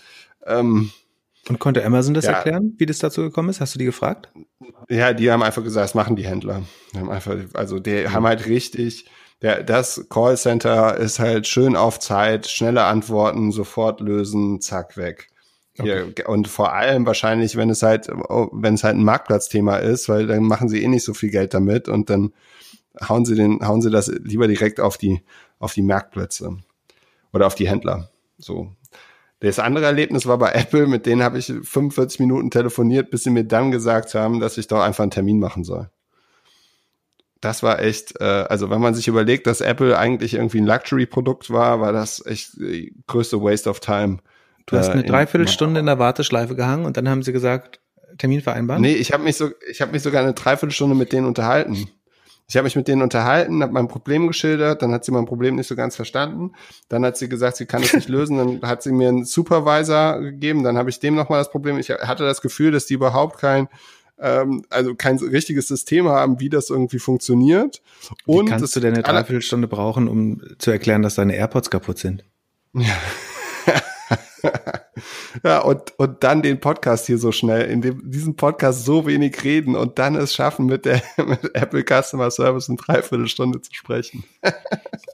ähm, und konnte Amazon das ja. erklären, wie das dazu gekommen ist? Hast du die gefragt? Ja, die haben einfach gesagt, das machen die Händler. Die haben einfach, also die mhm. haben halt richtig, der, das Callcenter ist halt schön auf Zeit, schnelle Antworten, sofort lösen, zack, weg. Okay. Hier, und vor allem wahrscheinlich, wenn es halt, wenn es halt ein Marktplatzthema ist, weil dann machen sie eh nicht so viel Geld damit und dann hauen sie den, hauen sie das lieber direkt auf die, auf die Marktplätze oder auf die Händler. So. Das andere Erlebnis war bei Apple, mit denen habe ich 45 Minuten telefoniert, bis sie mir dann gesagt haben, dass ich doch einfach einen Termin machen soll. Das war echt, äh, also wenn man sich überlegt, dass Apple eigentlich irgendwie ein Luxury-Produkt war, war das echt die größte Waste of Time Du hast eine Dreiviertelstunde in der Warteschleife gehangen und dann haben sie gesagt, Termin vereinbaren? Nee, ich habe mich so, ich habe mich sogar eine Dreiviertelstunde mit denen unterhalten. Ich habe mich mit denen unterhalten, habe mein Problem geschildert, dann hat sie mein Problem nicht so ganz verstanden. Dann hat sie gesagt, sie kann es nicht lösen. Dann hat sie mir einen Supervisor gegeben. Dann habe ich dem nochmal das Problem. Ich hatte das Gefühl, dass die überhaupt kein, ähm, also kein richtiges System haben, wie das irgendwie funktioniert. Und wie kannst du denn eine Dreiviertelstunde brauchen, um zu erklären, dass deine AirPods kaputt sind? Ja. ja, und, und dann den Podcast hier so schnell, in dem, diesem Podcast so wenig reden und dann es schaffen, mit der mit Apple Customer Service eine Dreiviertelstunde zu sprechen.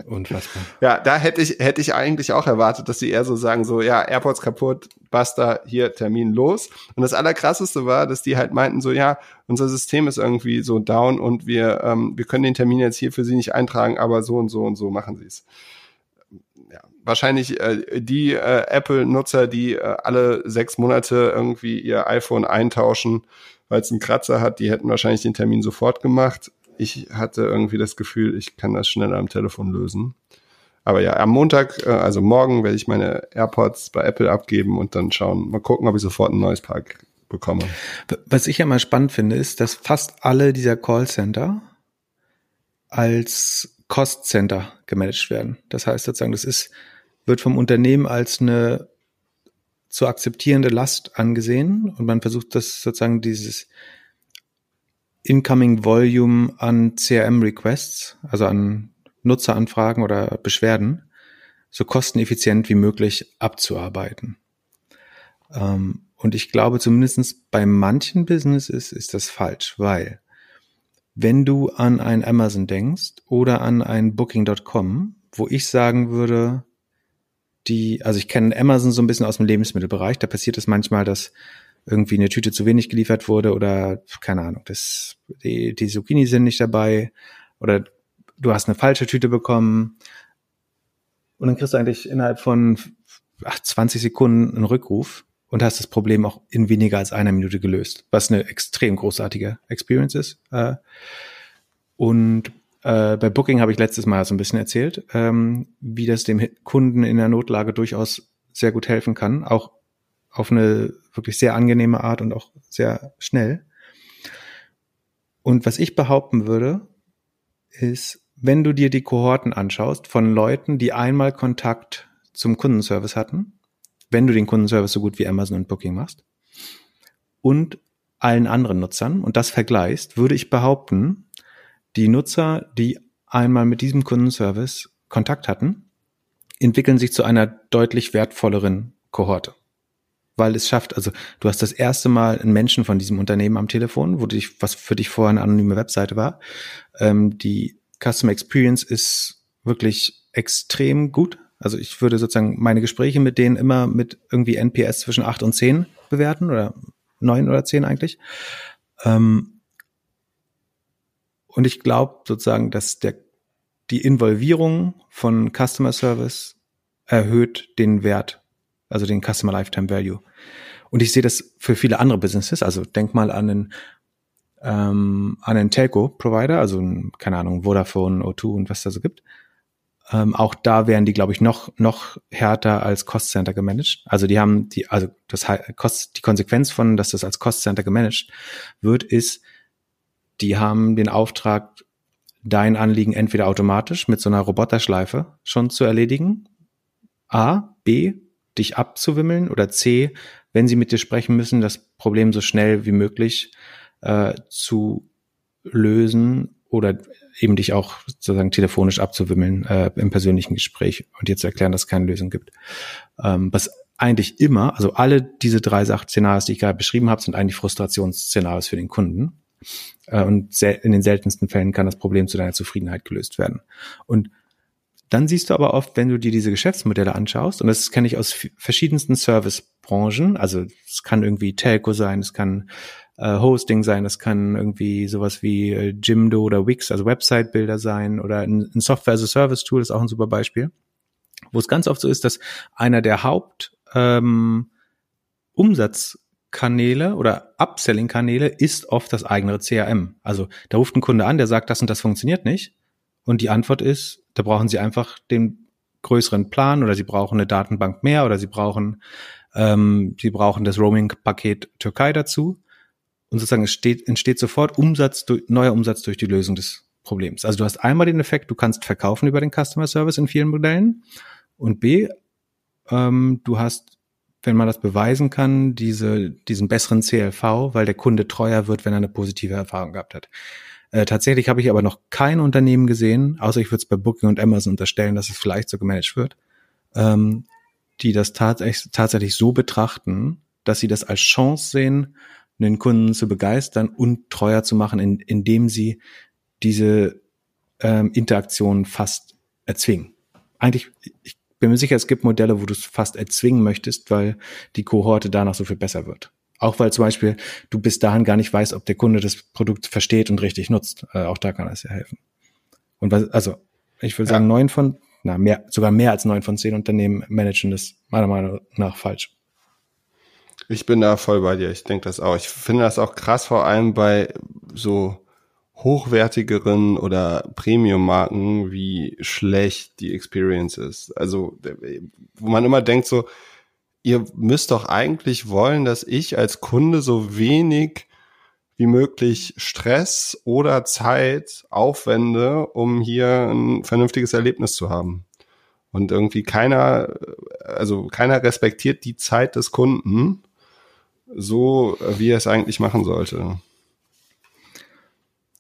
Unfassbar. Ja, da hätte ich, hätte ich eigentlich auch erwartet, dass sie eher so sagen, so, ja, AirPods kaputt, basta, hier, Termin los. Und das Allerkrasseste war, dass die halt meinten, so, ja, unser System ist irgendwie so down und wir, ähm, wir können den Termin jetzt hier für sie nicht eintragen, aber so und so und so machen sie es wahrscheinlich äh, die äh, Apple-Nutzer, die äh, alle sechs Monate irgendwie ihr iPhone eintauschen, weil es einen Kratzer hat, die hätten wahrscheinlich den Termin sofort gemacht. Ich hatte irgendwie das Gefühl, ich kann das schneller am Telefon lösen. Aber ja, am Montag, äh, also morgen, werde ich meine AirPods bei Apple abgeben und dann schauen, mal gucken, ob ich sofort ein neues Pack bekomme. Was ich ja mal spannend finde, ist, dass fast alle dieser Callcenter als Cost Center gemanagt werden. Das heißt sozusagen, das ist wird vom Unternehmen als eine zu akzeptierende Last angesehen und man versucht das sozusagen dieses Incoming Volume an CRM Requests, also an Nutzeranfragen oder Beschwerden, so kosteneffizient wie möglich abzuarbeiten. Ähm, und ich glaube, zumindest bei manchen Businesses ist das falsch, weil wenn du an ein Amazon denkst oder an ein Booking.com, wo ich sagen würde, die, also ich kenne Amazon so ein bisschen aus dem Lebensmittelbereich, da passiert es manchmal, dass irgendwie eine Tüte zu wenig geliefert wurde oder keine Ahnung, das, die, die Zucchini sind nicht dabei oder du hast eine falsche Tüte bekommen und dann kriegst du eigentlich innerhalb von ach, 20 Sekunden einen Rückruf und hast das Problem auch in weniger als einer Minute gelöst, was eine extrem großartige Experience ist. Äh, und äh, bei Booking habe ich letztes Mal so ein bisschen erzählt, ähm, wie das dem Kunden in der Notlage durchaus sehr gut helfen kann, auch auf eine wirklich sehr angenehme Art und auch sehr schnell. Und was ich behaupten würde, ist, wenn du dir die Kohorten anschaust von Leuten, die einmal Kontakt zum Kundenservice hatten, wenn du den Kundenservice so gut wie Amazon und Booking machst, und allen anderen Nutzern und das vergleichst, würde ich behaupten, die Nutzer, die einmal mit diesem Kundenservice Kontakt hatten, entwickeln sich zu einer deutlich wertvolleren Kohorte. Weil es schafft, also du hast das erste Mal einen Menschen von diesem Unternehmen am Telefon, wo dich, was für dich vorher eine anonyme Webseite war. Ähm, die Customer Experience ist wirklich extrem gut. Also ich würde sozusagen meine Gespräche mit denen immer mit irgendwie NPS zwischen acht und zehn bewerten oder neun oder zehn eigentlich. Ähm, und ich glaube sozusagen, dass der, die Involvierung von Customer Service erhöht den Wert, also den Customer Lifetime Value. Und ich sehe das für viele andere Businesses. Also denk mal an einen, ähm, an einen Telco-Provider, also ein, keine Ahnung, Vodafone, O2 und was da so gibt. Ähm, auch da wären die, glaube ich, noch, noch härter als Cost Center gemanagt. Also die haben die, also das Kost, die Konsequenz von, dass das als Cost Center gemanagt wird, ist, die haben den Auftrag, dein Anliegen entweder automatisch mit so einer Roboterschleife schon zu erledigen. A, B, dich abzuwimmeln oder C, wenn sie mit dir sprechen müssen, das Problem so schnell wie möglich äh, zu lösen oder eben dich auch sozusagen telefonisch abzuwimmeln äh, im persönlichen Gespräch und dir zu erklären, dass es keine Lösung gibt. Ähm, was eigentlich immer, also alle diese drei Szenarios, die ich gerade beschrieben habe, sind eigentlich Frustrationsszenarios für den Kunden. Äh, und in den seltensten Fällen kann das Problem zu deiner Zufriedenheit gelöst werden. Und dann siehst du aber oft, wenn du dir diese Geschäftsmodelle anschaust, und das kenne ich aus verschiedensten Servicebranchen, also es kann irgendwie Telco sein, es kann äh, Hosting sein, es kann irgendwie sowas wie äh, Jimdo oder Wix, also Website-Bilder sein oder ein, ein Software-as-a-Service-Tool ist auch ein super Beispiel, wo es ganz oft so ist, dass einer der Haupt ähm, Umsatzkanäle oder Upselling-Kanäle ist oft das eigene CRM. Also da ruft ein Kunde an, der sagt, das und das funktioniert nicht. Und die Antwort ist, da brauchen Sie einfach den größeren Plan oder Sie brauchen eine Datenbank mehr oder Sie brauchen ähm, Sie brauchen das Roaming-Paket Türkei dazu. Und sozusagen es steht, entsteht sofort Umsatz, neuer Umsatz durch die Lösung des Problems. Also du hast einmal den Effekt, du kannst verkaufen über den Customer Service in vielen Modellen. Und B, ähm, du hast, wenn man das beweisen kann, diese, diesen besseren CLV, weil der Kunde treuer wird, wenn er eine positive Erfahrung gehabt hat. Äh, tatsächlich habe ich aber noch kein Unternehmen gesehen, außer ich würde es bei Booking und Amazon unterstellen, dass es vielleicht so gemanagt wird, ähm, die das tatsächlich, tatsächlich so betrachten, dass sie das als Chance sehen, einen Kunden zu begeistern und treuer zu machen, in, indem sie diese ähm, Interaktion fast erzwingen. Eigentlich, ich bin mir sicher, es gibt Modelle, wo du es fast erzwingen möchtest, weil die Kohorte danach so viel besser wird. Auch weil zum Beispiel du bis dahin gar nicht weißt, ob der Kunde das Produkt versteht und richtig nutzt. Äh, auch da kann es ja helfen. Und was, also, ich würde sagen, neun von, na, mehr, sogar mehr als neun von zehn Unternehmen managen das meiner Meinung nach falsch. Ich bin da voll bei dir. Ich denke das auch. Ich finde das auch krass, vor allem bei so hochwertigeren oder Premium-Marken, wie schlecht die Experience ist. Also, wo man immer denkt so, ihr müsst doch eigentlich wollen, dass ich als Kunde so wenig wie möglich Stress oder Zeit aufwende, um hier ein vernünftiges Erlebnis zu haben. Und irgendwie keiner, also keiner respektiert die Zeit des Kunden so, wie er es eigentlich machen sollte.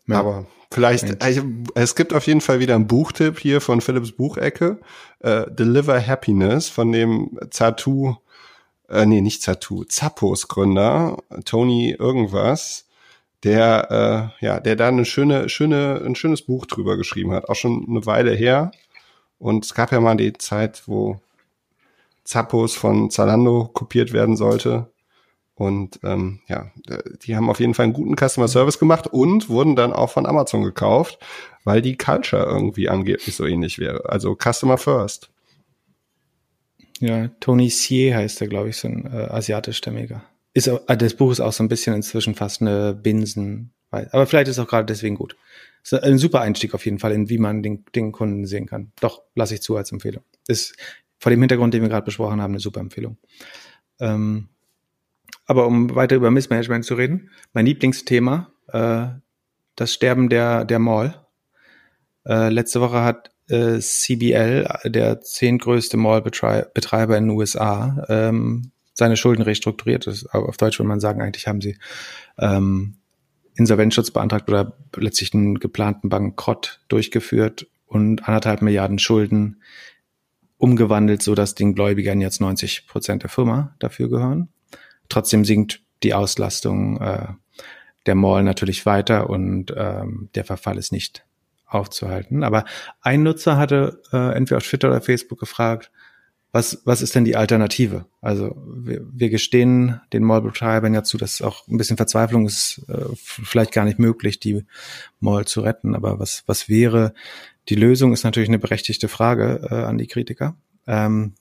Ja. Aber vielleicht, also, es gibt auf jeden Fall wieder einen Buchtipp hier von Philips Buchecke, äh, Deliver Happiness von dem Zatu äh, nee, nicht Zatu, Zappos Gründer, Tony irgendwas, der, äh, ja, der da eine schöne, schöne, ein schönes Buch drüber geschrieben hat, auch schon eine Weile her. Und es gab ja mal die Zeit, wo Zappos von Zalando kopiert werden sollte. Und ähm, ja, die haben auf jeden Fall einen guten Customer Service gemacht und wurden dann auch von Amazon gekauft, weil die Culture irgendwie angeblich so ähnlich wäre. Also Customer First. Ja, Tony Sier heißt er, glaube ich, so ein äh, asiatischstämmiger. Ist, äh, das Buch ist auch so ein bisschen inzwischen fast eine Binsen, aber vielleicht ist auch gerade deswegen gut. Ist ein super Einstieg auf jeden Fall, in wie man den, den Kunden sehen kann. Doch, lasse ich zu als Empfehlung. Ist vor dem Hintergrund, den wir gerade besprochen haben, eine super Empfehlung. Ähm, aber um weiter über Missmanagement zu reden, mein Lieblingsthema, äh, das Sterben der, der Mall. Äh, letzte Woche hat äh, CBL, der zehntgrößte Mall-Betreiber in den USA, ähm, seine Schulden restrukturiert. Das, auf Deutsch würde man sagen, eigentlich haben sie ähm, Insolvenzschutz beantragt oder letztlich einen geplanten Bankrott durchgeführt und anderthalb Milliarden Schulden umgewandelt, so dass den Gläubigern jetzt 90 Prozent der Firma dafür gehören. Trotzdem sinkt die Auslastung äh, der Mall natürlich weiter und ähm, der Verfall ist nicht aufzuhalten. Aber ein Nutzer hatte äh, entweder auf Twitter oder Facebook gefragt, was, was ist denn die Alternative? Also wir, wir gestehen den Mall-Betreibern ja zu, dass auch ein bisschen Verzweiflung ist, äh, vielleicht gar nicht möglich, die Mall zu retten. Aber was, was wäre die Lösung, ist natürlich eine berechtigte Frage äh, an die Kritiker. Ähm,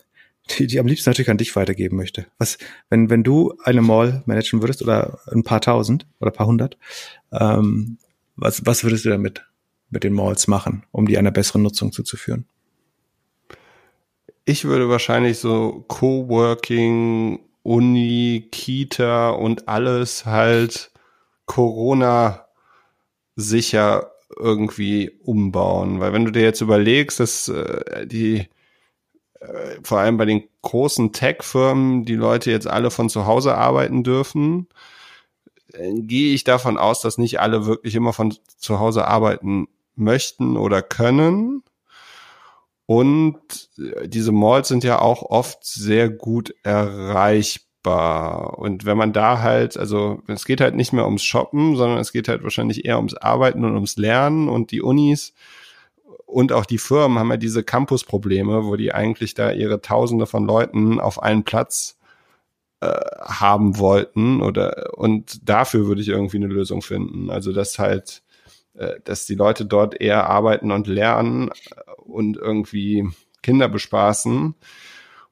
die, die am liebsten natürlich an dich weitergeben möchte. Was, wenn, wenn du eine Mall managen würdest oder ein paar tausend oder ein paar hundert, ähm, was, was würdest du damit mit den Malls machen, um die einer besseren Nutzung zuzuführen? ich würde wahrscheinlich so Coworking, Uni, Kita und alles halt Corona sicher irgendwie umbauen. Weil wenn du dir jetzt überlegst, dass äh, die äh, vor allem bei den großen Tech-Firmen die Leute jetzt alle von zu Hause arbeiten dürfen, äh, gehe ich davon aus, dass nicht alle wirklich immer von zu Hause arbeiten möchten oder können. Und äh, diese Malls sind ja auch oft sehr gut erreichbar. Und wenn man da halt, also es geht halt nicht mehr ums Shoppen, sondern es geht halt wahrscheinlich eher ums Arbeiten und ums Lernen und die Unis und auch die Firmen haben ja diese Campus-Probleme, wo die eigentlich da ihre Tausende von Leuten auf einen Platz äh, haben wollten oder und dafür würde ich irgendwie eine Lösung finden. Also dass halt, äh, dass die Leute dort eher arbeiten und lernen äh, und irgendwie Kinder bespaßen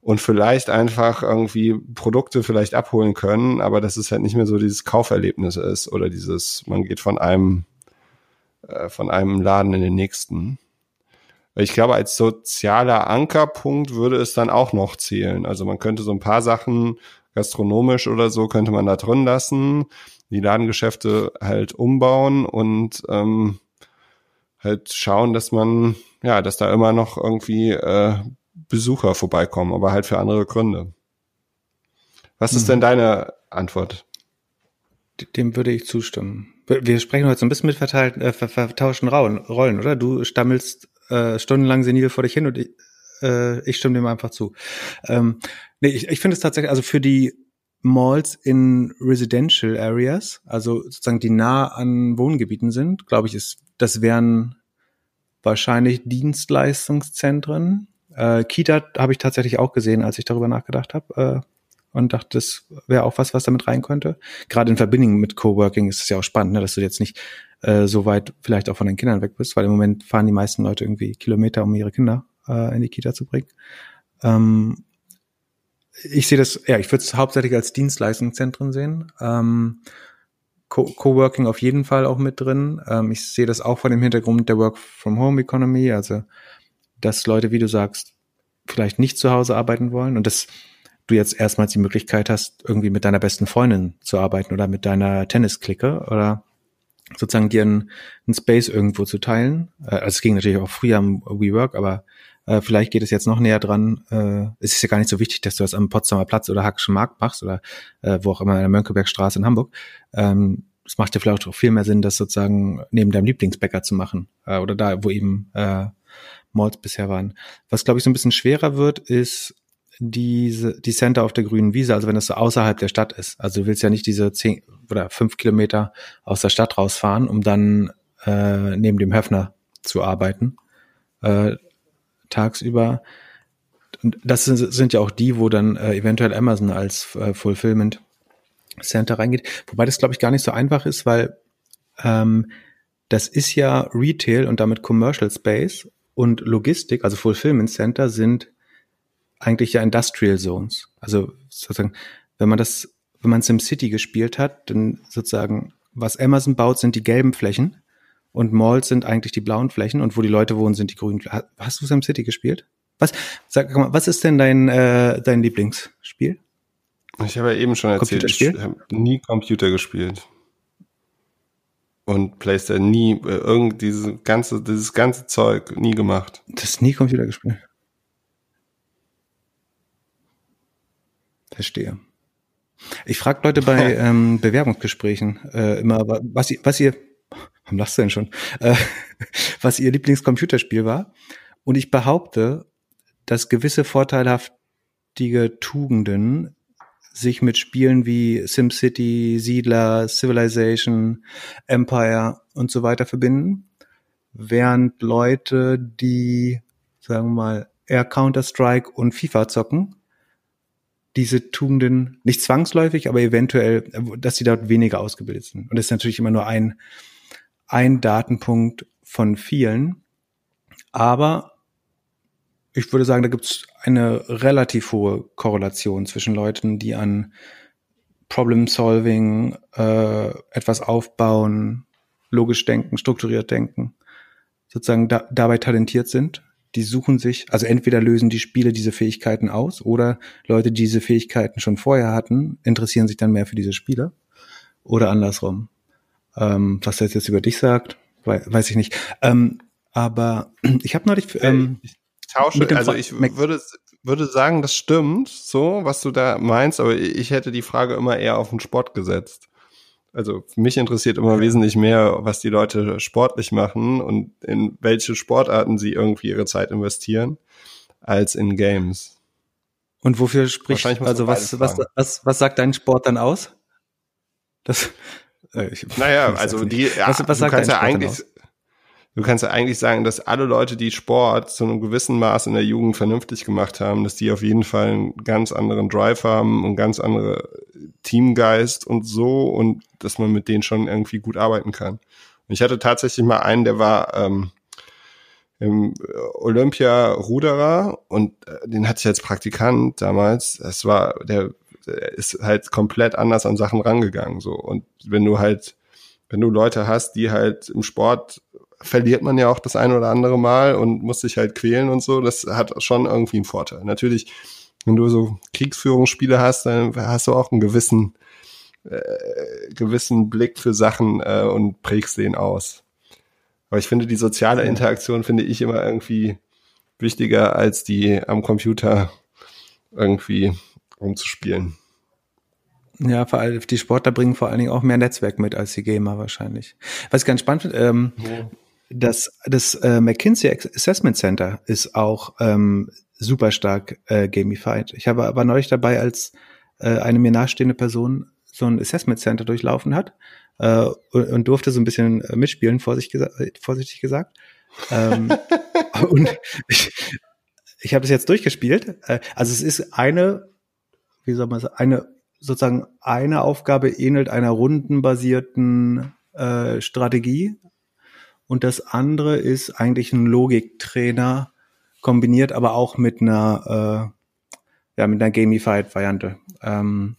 und vielleicht einfach irgendwie Produkte vielleicht abholen können, aber dass es halt nicht mehr so dieses Kauferlebnis ist oder dieses, man geht von einem äh, von einem Laden in den nächsten. Ich glaube, als sozialer Ankerpunkt würde es dann auch noch zählen. Also man könnte so ein paar Sachen gastronomisch oder so könnte man da drin lassen, die Ladengeschäfte halt umbauen und ähm, halt schauen, dass man, ja, dass da immer noch irgendwie äh, Besucher vorbeikommen, aber halt für andere Gründe. Was ist mhm. denn deine Antwort? Dem würde ich zustimmen. Wir sprechen heute so ein bisschen mit äh, vertauschten Rollen, oder? Du stammelst äh, stundenlang senil vor dich hin und ich, äh, ich stimme dem einfach zu. Ähm, nee, ich, ich finde es tatsächlich, also für die Malls in Residential Areas, also sozusagen die nah an Wohngebieten sind, glaube ich, ist, das wären wahrscheinlich Dienstleistungszentren. Äh, Kita habe ich tatsächlich auch gesehen, als ich darüber nachgedacht habe. Äh, und dachte, das wäre auch was, was damit rein könnte. Gerade in Verbindung mit Coworking ist es ja auch spannend, ne, dass du jetzt nicht äh, so weit vielleicht auch von den Kindern weg bist, weil im Moment fahren die meisten Leute irgendwie Kilometer, um ihre Kinder äh, in die Kita zu bringen. Ähm, ich sehe das, ja, ich würde es hauptsächlich als Dienstleistungszentren sehen. Ähm, Co Coworking auf jeden Fall auch mit drin. Ähm, ich sehe das auch vor dem Hintergrund der Work-from-Home-Economy, also dass Leute, wie du sagst, vielleicht nicht zu Hause arbeiten wollen und das du jetzt erstmals die Möglichkeit hast, irgendwie mit deiner besten Freundin zu arbeiten oder mit deiner Tennisklicke oder sozusagen dir einen, einen Space irgendwo zu teilen. Äh, also es ging natürlich auch früher am WeWork, aber äh, vielleicht geht es jetzt noch näher dran. Äh, es ist ja gar nicht so wichtig, dass du das am Potsdamer Platz oder Hackischen Markt machst oder äh, wo auch immer in der Mönckebergstraße in Hamburg. Ähm, es macht dir vielleicht auch viel mehr Sinn, das sozusagen neben deinem Lieblingsbäcker zu machen äh, oder da, wo eben äh, Malls bisher waren. Was glaube ich so ein bisschen schwerer wird, ist diese, die Center auf der grünen Wiese, also wenn das so außerhalb der Stadt ist. Also du willst ja nicht diese zehn oder fünf Kilometer aus der Stadt rausfahren, um dann äh, neben dem Höfner zu arbeiten, äh, tagsüber. Und das sind, sind ja auch die, wo dann äh, eventuell Amazon als äh, Fulfillment Center reingeht. Wobei das, glaube ich, gar nicht so einfach ist, weil ähm, das ist ja Retail und damit Commercial Space und Logistik, also Fulfillment Center sind eigentlich ja Industrial Zones. Also sozusagen, wenn man das, wenn man SimCity gespielt hat, dann sozusagen, was Amazon baut, sind die gelben Flächen und Malls sind eigentlich die blauen Flächen und wo die Leute wohnen, sind die grünen. Hast du SimCity gespielt? Was, sag mal, was ist denn dein, äh, dein Lieblingsspiel? Ich habe ja eben schon erzählt, ich habe nie Computer gespielt. Und PlayStation nie, äh, irgend dieses ganze, dieses ganze Zeug nie gemacht. Das ist nie Computer gespielt. Verstehe. Ich frage Leute bei ähm, Bewerbungsgesprächen äh, immer, was ihr, was ihr, warum lachst du denn schon, äh, was ihr Lieblingscomputerspiel war. Und ich behaupte, dass gewisse vorteilhaftige Tugenden sich mit Spielen wie SimCity, Siedler, Civilization, Empire und so weiter verbinden, während Leute, die, sagen wir mal, eher Counter-Strike und FIFA zocken, diese Tugenden nicht zwangsläufig, aber eventuell, dass sie dort weniger ausgebildet sind. Und das ist natürlich immer nur ein, ein Datenpunkt von vielen. Aber ich würde sagen, da gibt es eine relativ hohe Korrelation zwischen Leuten, die an Problem Solving, äh, etwas aufbauen, logisch denken, strukturiert denken, sozusagen da, dabei talentiert sind, die suchen sich, also entweder lösen die Spiele diese Fähigkeiten aus oder Leute, die diese Fähigkeiten schon vorher hatten, interessieren sich dann mehr für diese Spiele oder andersrum. Ähm, was er jetzt über dich sagt, weiß ich nicht. Ähm, aber ich habe neulich ähm, ich tausche, also ich würde würde sagen, das stimmt, so was du da meinst, aber ich hätte die Frage immer eher auf den Sport gesetzt. Also mich interessiert immer wesentlich mehr, was die Leute sportlich machen und in welche Sportarten sie irgendwie ihre Zeit investieren, als in Games. Und wofür spricht, also was, was, was, was sagt dein Sport dann aus? Das, äh, ich, naja, also die, ja, was, was du kannst ja eigentlich, du kannst ja eigentlich sagen, dass alle Leute, die Sport zu einem gewissen Maß in der Jugend vernünftig gemacht haben, dass die auf jeden Fall einen ganz anderen Drive haben und ganz andere Teamgeist und so und dass man mit denen schon irgendwie gut arbeiten kann. Und ich hatte tatsächlich mal einen, der war ähm, im Olympia-Ruderer und äh, den hatte ich als Praktikant damals. Das war, der, der ist halt komplett anders an Sachen rangegangen. So. Und wenn du halt, wenn du Leute hast, die halt im Sport verliert man ja auch das ein oder andere Mal und muss sich halt quälen und so. Das hat schon irgendwie einen Vorteil. Natürlich, wenn du so Kriegsführungsspiele hast, dann hast du auch einen gewissen, äh, gewissen Blick für Sachen äh, und prägst den aus. Aber ich finde, die soziale Interaktion finde ich immer irgendwie wichtiger als die am Computer irgendwie rumzuspielen. Ja, vor allem die Sportler bringen vor allen Dingen auch mehr Netzwerk mit als die Gamer wahrscheinlich. Was ich ganz spannend finde, ähm, ja. Das, das äh, McKinsey Assessment Center ist auch ähm, super stark äh, gamified. Ich habe aber neulich dabei, als äh, eine mir nahestehende Person so ein Assessment Center durchlaufen hat äh, und, und durfte so ein bisschen äh, mitspielen, vorsichtig, gesa vorsichtig gesagt. ähm, und ich, ich habe es jetzt durchgespielt. Äh, also es ist eine, wie soll man sagen, eine sozusagen eine Aufgabe ähnelt einer rundenbasierten äh, Strategie, und das andere ist eigentlich ein Logiktrainer kombiniert, aber auch mit einer, äh, ja, mit einer gamified Variante. Ähm,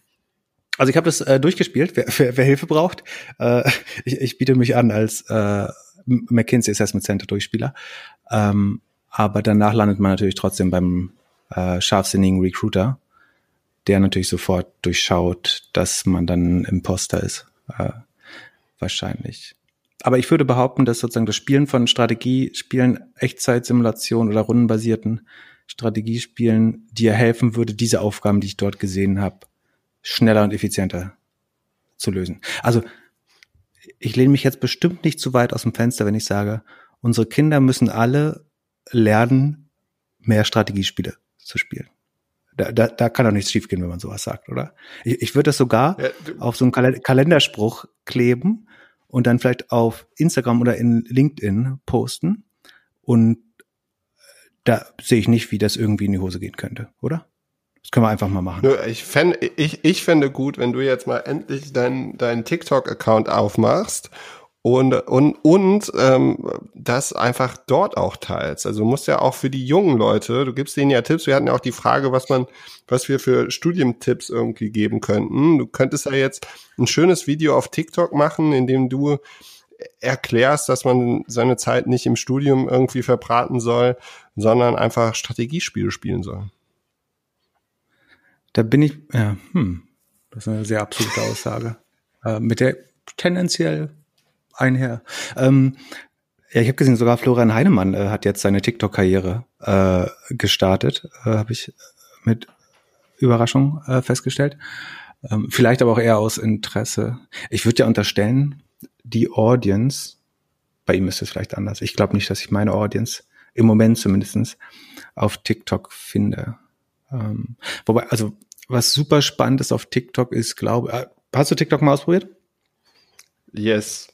also ich habe das äh, durchgespielt. Wer, wer, wer Hilfe braucht, äh, ich, ich biete mich an als äh, McKinsey Assessment Center Durchspieler. Ähm, aber danach landet man natürlich trotzdem beim äh, scharfsinnigen Recruiter, der natürlich sofort durchschaut, dass man dann Imposter ist. Äh, wahrscheinlich aber ich würde behaupten, dass sozusagen das Spielen von Strategiespielen, Echtzeitsimulation oder rundenbasierten Strategiespielen dir helfen würde, diese Aufgaben, die ich dort gesehen habe, schneller und effizienter zu lösen. Also ich lehne mich jetzt bestimmt nicht zu weit aus dem Fenster, wenn ich sage, unsere Kinder müssen alle lernen, mehr Strategiespiele zu spielen. Da, da, da kann doch nichts schiefgehen, wenn man sowas sagt, oder? Ich, ich würde das sogar ja, auf so einen Kalenderspruch kleben und dann vielleicht auf Instagram oder in LinkedIn posten. Und da sehe ich nicht, wie das irgendwie in die Hose gehen könnte, oder? Das können wir einfach mal machen. Ich fände, ich, ich fände gut, wenn du jetzt mal endlich deinen dein TikTok-Account aufmachst und und und ähm, das einfach dort auch teilst. Also du musst ja auch für die jungen Leute, du gibst denen ja Tipps. Wir hatten ja auch die Frage, was man, was wir für Studientipps irgendwie geben könnten. Du könntest ja jetzt ein schönes Video auf TikTok machen, in dem du erklärst, dass man seine Zeit nicht im Studium irgendwie verbraten soll, sondern einfach Strategiespiele spielen soll. Da bin ich, ja, hm, das ist eine sehr absolute Aussage. Äh, mit der tendenziell einher. Ähm, ja, ich habe gesehen, sogar Florian Heinemann äh, hat jetzt seine TikTok-Karriere äh, gestartet, äh, habe ich mit Überraschung äh, festgestellt. Ähm, vielleicht aber auch eher aus Interesse. Ich würde ja unterstellen, die Audience, bei ihm ist es vielleicht anders. Ich glaube nicht, dass ich meine Audience im Moment zumindestens auf TikTok finde. Ähm, wobei, also was super spannend ist auf TikTok ist, glaube, äh, hast du TikTok mal ausprobiert? Yes.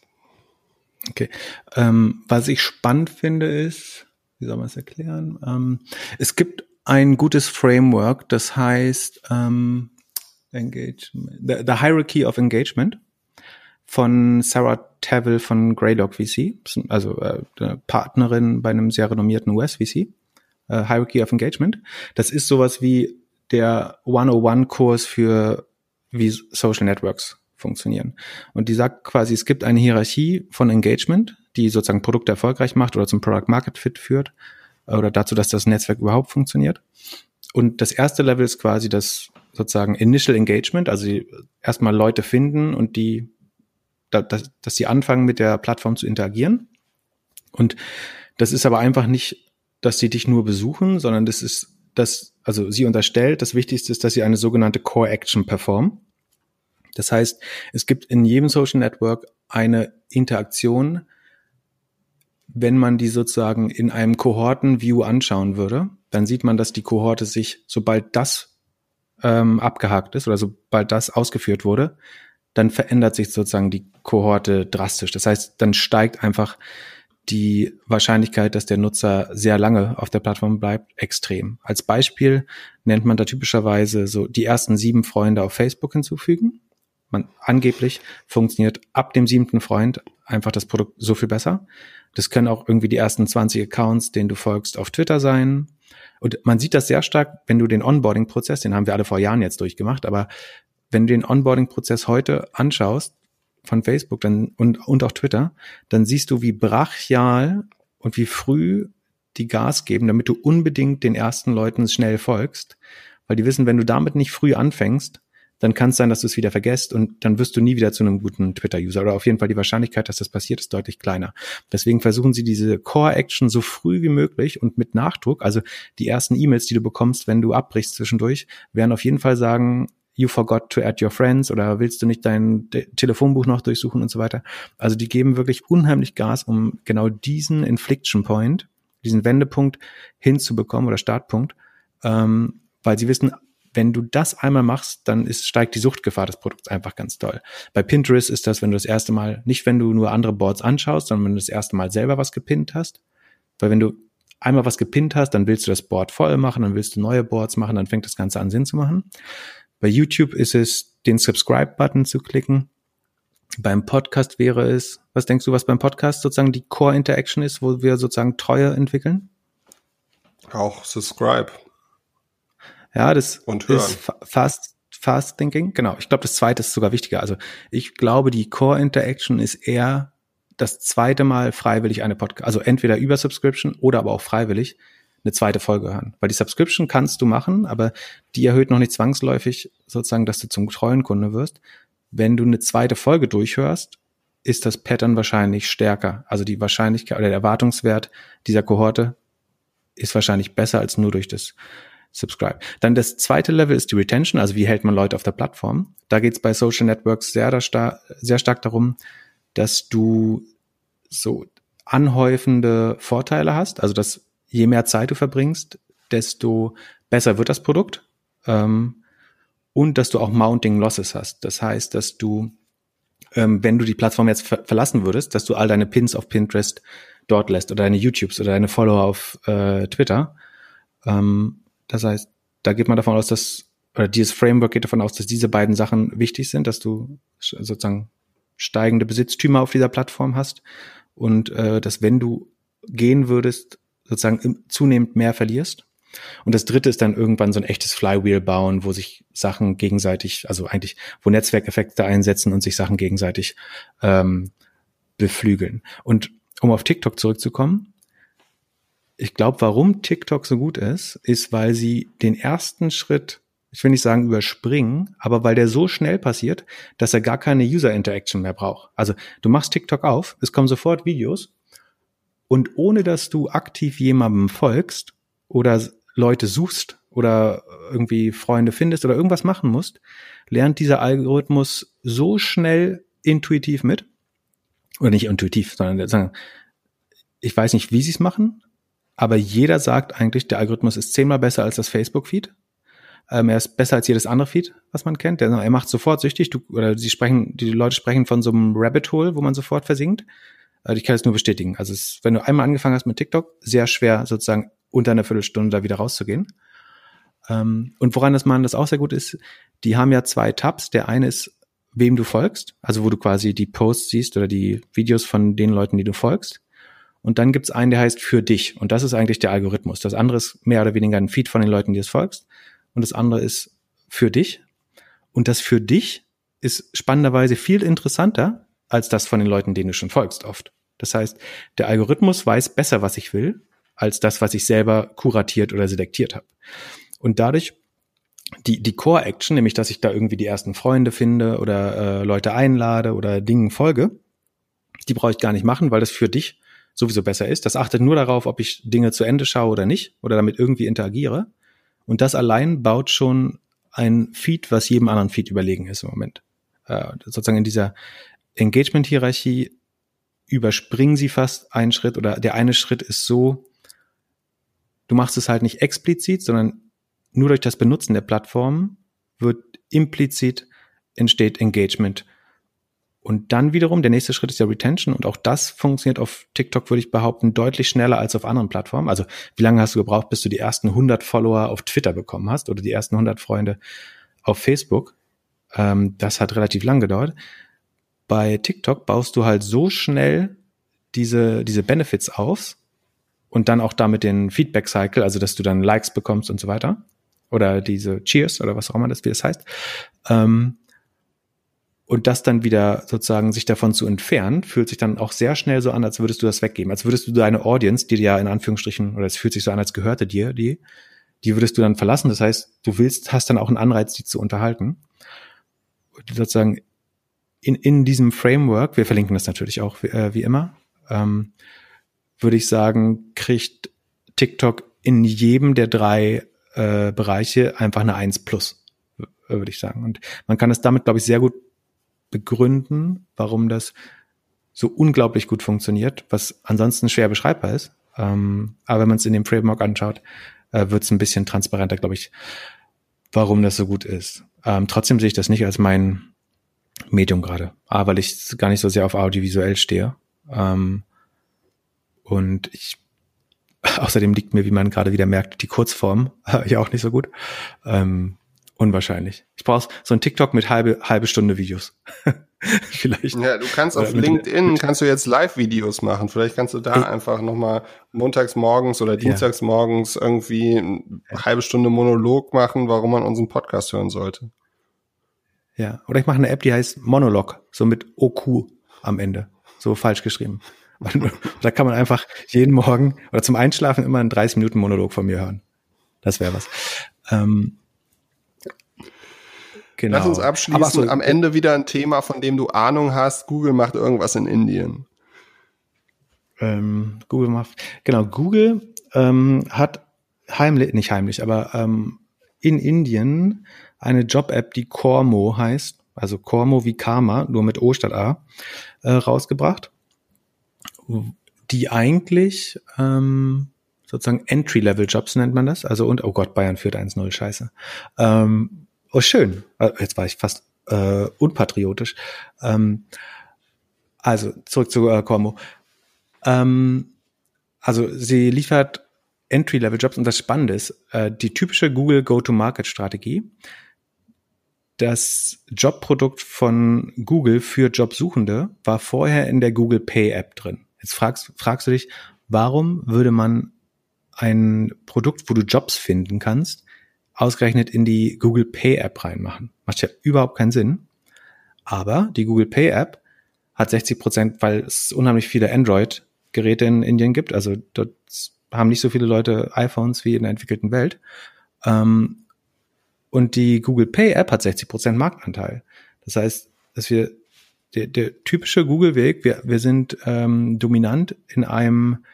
Okay. Ähm, was ich spannend finde ist, wie soll man es erklären? Ähm, es gibt ein gutes Framework, das heißt ähm, Engagement, the, the Hierarchy of Engagement von Sarah Tavill von Greylock VC, also äh, Partnerin bei einem sehr renommierten US-VC, äh, Hierarchy of Engagement. Das ist sowas wie der 101-Kurs für wie Social Networks funktionieren. Und die sagt quasi, es gibt eine Hierarchie von Engagement, die sozusagen Produkte erfolgreich macht oder zum Product Market Fit führt. oder dazu, dass das Netzwerk überhaupt funktioniert. Und das erste Level ist quasi das sozusagen Initial Engagement, also erstmal Leute finden und die, dass, dass sie anfangen mit der Plattform zu interagieren. Und das ist aber einfach nicht, dass sie dich nur besuchen, sondern das ist, dass, also sie unterstellt, das Wichtigste ist, dass sie eine sogenannte Core Action performen. Das heißt, es gibt in jedem Social Network eine Interaktion, wenn man die sozusagen in einem Kohorten-View anschauen würde, dann sieht man, dass die Kohorte sich, sobald das ähm, abgehakt ist oder sobald das ausgeführt wurde, dann verändert sich sozusagen die Kohorte drastisch. Das heißt, dann steigt einfach die Wahrscheinlichkeit, dass der Nutzer sehr lange auf der Plattform bleibt, extrem. Als Beispiel nennt man da typischerweise so die ersten sieben Freunde auf Facebook hinzufügen. Man angeblich funktioniert ab dem siebten Freund einfach das Produkt so viel besser. Das können auch irgendwie die ersten 20 Accounts, denen du folgst, auf Twitter sein. Und man sieht das sehr stark, wenn du den Onboarding-Prozess, den haben wir alle vor Jahren jetzt durchgemacht, aber wenn du den Onboarding-Prozess heute anschaust von Facebook dann, und, und auch Twitter, dann siehst du, wie brachial und wie früh die Gas geben, damit du unbedingt den ersten Leuten schnell folgst. Weil die wissen, wenn du damit nicht früh anfängst, dann kann es sein, dass du es wieder vergesst und dann wirst du nie wieder zu einem guten Twitter-User. Oder auf jeden Fall die Wahrscheinlichkeit, dass das passiert, ist deutlich kleiner. Deswegen versuchen sie diese Core-Action so früh wie möglich und mit Nachdruck, also die ersten E-Mails, die du bekommst, wenn du abbrichst zwischendurch, werden auf jeden Fall sagen, you forgot to add your friends oder willst du nicht dein Telefonbuch noch durchsuchen und so weiter. Also die geben wirklich unheimlich Gas, um genau diesen Infliction Point, diesen Wendepunkt hinzubekommen oder Startpunkt, ähm, weil sie wissen, wenn du das einmal machst, dann ist, steigt die Suchtgefahr des Produkts einfach ganz toll. Bei Pinterest ist das, wenn du das erste Mal, nicht wenn du nur andere Boards anschaust, sondern wenn du das erste Mal selber was gepinnt hast. Weil wenn du einmal was gepinnt hast, dann willst du das Board voll machen, dann willst du neue Boards machen, dann fängt das Ganze an Sinn zu machen. Bei YouTube ist es, den Subscribe-Button zu klicken. Beim Podcast wäre es, was denkst du, was beim Podcast sozusagen die Core Interaction ist, wo wir sozusagen Treue entwickeln? Auch Subscribe. Ja, das ist fast Fast Thinking. Genau. Ich glaube, das zweite ist sogar wichtiger. Also ich glaube, die Core Interaction ist eher das zweite Mal freiwillig eine Podcast, also entweder über Subscription oder aber auch freiwillig eine zweite Folge hören. Weil die Subscription kannst du machen, aber die erhöht noch nicht zwangsläufig sozusagen, dass du zum treuen Kunde wirst. Wenn du eine zweite Folge durchhörst, ist das Pattern wahrscheinlich stärker. Also die Wahrscheinlichkeit oder der Erwartungswert dieser Kohorte ist wahrscheinlich besser als nur durch das Subscribe. Dann das zweite Level ist die Retention, also wie hält man Leute auf der Plattform. Da geht es bei Social Networks sehr, sehr stark darum, dass du so anhäufende Vorteile hast, also dass je mehr Zeit du verbringst, desto besser wird das Produkt ähm, und dass du auch Mounting Losses hast. Das heißt, dass du, ähm, wenn du die Plattform jetzt ver verlassen würdest, dass du all deine Pins auf Pinterest dort lässt oder deine YouTubes oder deine Follower auf äh, Twitter ähm, das heißt, da geht man davon aus, dass, oder dieses Framework geht davon aus, dass diese beiden Sachen wichtig sind, dass du sozusagen steigende Besitztümer auf dieser Plattform hast und äh, dass wenn du gehen würdest, sozusagen zunehmend mehr verlierst. Und das dritte ist dann irgendwann so ein echtes Flywheel bauen, wo sich Sachen gegenseitig, also eigentlich, wo Netzwerkeffekte einsetzen und sich Sachen gegenseitig ähm, beflügeln. Und um auf TikTok zurückzukommen, ich glaube, warum TikTok so gut ist, ist, weil sie den ersten Schritt, ich will nicht sagen überspringen, aber weil der so schnell passiert, dass er gar keine User Interaction mehr braucht. Also du machst TikTok auf, es kommen sofort Videos und ohne dass du aktiv jemandem folgst oder Leute suchst oder irgendwie Freunde findest oder irgendwas machen musst, lernt dieser Algorithmus so schnell intuitiv mit. Oder nicht intuitiv, sondern sagen, ich weiß nicht, wie sie es machen, aber jeder sagt eigentlich, der Algorithmus ist zehnmal besser als das Facebook-Feed. Ähm, er ist besser als jedes andere Feed, was man kennt. Er macht sofort süchtig. Du, oder sie sprechen, die Leute sprechen von so einem Rabbit Hole, wo man sofort versinkt. Also ich kann es nur bestätigen. Also es, wenn du einmal angefangen hast mit TikTok, sehr schwer sozusagen unter einer Viertelstunde da wieder rauszugehen. Ähm, und woran das man das auch sehr gut ist, die haben ja zwei Tabs. Der eine ist, wem du folgst, also wo du quasi die Posts siehst oder die Videos von den Leuten, die du folgst. Und dann gibt's einen, der heißt für dich. Und das ist eigentlich der Algorithmus. Das andere ist mehr oder weniger ein Feed von den Leuten, die es folgst. Und das andere ist für dich. Und das für dich ist spannenderweise viel interessanter als das von den Leuten, denen du schon folgst oft. Das heißt, der Algorithmus weiß besser, was ich will, als das, was ich selber kuratiert oder selektiert habe. Und dadurch die, die Core-Action, nämlich dass ich da irgendwie die ersten Freunde finde oder äh, Leute einlade oder Dingen folge, die brauche ich gar nicht machen, weil das für dich sowieso besser ist. Das achtet nur darauf, ob ich Dinge zu Ende schaue oder nicht oder damit irgendwie interagiere. Und das allein baut schon ein Feed, was jedem anderen Feed überlegen ist im Moment. Äh, sozusagen in dieser Engagement-Hierarchie überspringen sie fast einen Schritt oder der eine Schritt ist so, du machst es halt nicht explizit, sondern nur durch das Benutzen der Plattform wird implizit entsteht Engagement. Und dann wiederum, der nächste Schritt ist ja Retention und auch das funktioniert auf TikTok, würde ich behaupten, deutlich schneller als auf anderen Plattformen. Also wie lange hast du gebraucht, bis du die ersten 100 Follower auf Twitter bekommen hast oder die ersten 100 Freunde auf Facebook? Ähm, das hat relativ lang gedauert. Bei TikTok baust du halt so schnell diese, diese Benefits auf und dann auch damit den Feedback-Cycle, also dass du dann Likes bekommst und so weiter oder diese Cheers oder was auch immer das, wie das heißt. Ähm, und das dann wieder sozusagen sich davon zu entfernen, fühlt sich dann auch sehr schnell so an, als würdest du das weggeben. Als würdest du deine Audience, die dir ja in Anführungsstrichen, oder es fühlt sich so an, als gehörte dir, die, die würdest du dann verlassen. Das heißt, du willst, hast dann auch einen Anreiz, die zu unterhalten. Und sozusagen in, in diesem Framework, wir verlinken das natürlich auch äh, wie immer, ähm, würde ich sagen, kriegt TikTok in jedem der drei äh, Bereiche einfach eine 1 plus, würde ich sagen. Und man kann es damit, glaube ich, sehr gut begründen, warum das so unglaublich gut funktioniert, was ansonsten schwer beschreibbar ist. Ähm, aber wenn man es in dem Framework anschaut, äh, wird es ein bisschen transparenter, glaube ich, warum das so gut ist. Ähm, trotzdem sehe ich das nicht als mein Medium gerade. A, weil ich gar nicht so sehr auf audiovisuell stehe. Ähm, und ich Außerdem liegt mir, wie man gerade wieder merkt, die Kurzform ja auch nicht so gut. Ähm, unwahrscheinlich. Ich brauche so ein TikTok mit halbe, halbe Stunde Videos. Vielleicht. Ja, du kannst auf LinkedIn, kannst du jetzt Live-Videos machen. Vielleicht kannst du da ich, einfach nochmal montags morgens oder dienstags morgens irgendwie eine halbe Stunde Monolog machen, warum man unseren Podcast hören sollte. Ja, oder ich mache eine App, die heißt Monolog, so mit OQ am Ende. So falsch geschrieben. da kann man einfach jeden Morgen oder zum Einschlafen immer einen 30 Minuten Monolog von mir hören. Das wäre was. Ähm, genau. Lass uns abschließen. So, Am Ende wieder ein Thema, von dem du Ahnung hast. Google macht irgendwas in Indien. Ähm, Google macht, genau, Google ähm, hat heimlich, nicht heimlich, aber ähm, in Indien eine Job-App, die Cormo heißt, also Cormo wie Karma, nur mit O statt A, äh, rausgebracht die eigentlich ähm, sozusagen Entry-Level-Jobs nennt man das. Also und, oh Gott, Bayern führt 1-0, scheiße. Ähm, oh, schön. Äh, jetzt war ich fast äh, unpatriotisch. Ähm, also zurück zu äh, Cormo. Ähm, also sie liefert Entry-Level-Jobs und das Spannende ist, äh, die typische Google Go-to-Market-Strategie, das Jobprodukt von Google für Jobsuchende war vorher in der Google Pay App drin. Jetzt fragst, fragst du dich, warum würde man ein Produkt, wo du Jobs finden kannst, ausgerechnet in die Google Pay App reinmachen? Macht ja überhaupt keinen Sinn. Aber die Google Pay App hat 60 Prozent, weil es unheimlich viele Android-Geräte in Indien gibt. Also dort haben nicht so viele Leute iPhones wie in der entwickelten Welt. Ähm, und die Google Pay App hat 60 Prozent Marktanteil. Das heißt, dass wir der, der typische Google-Weg, wir, wir sind ähm, dominant in einem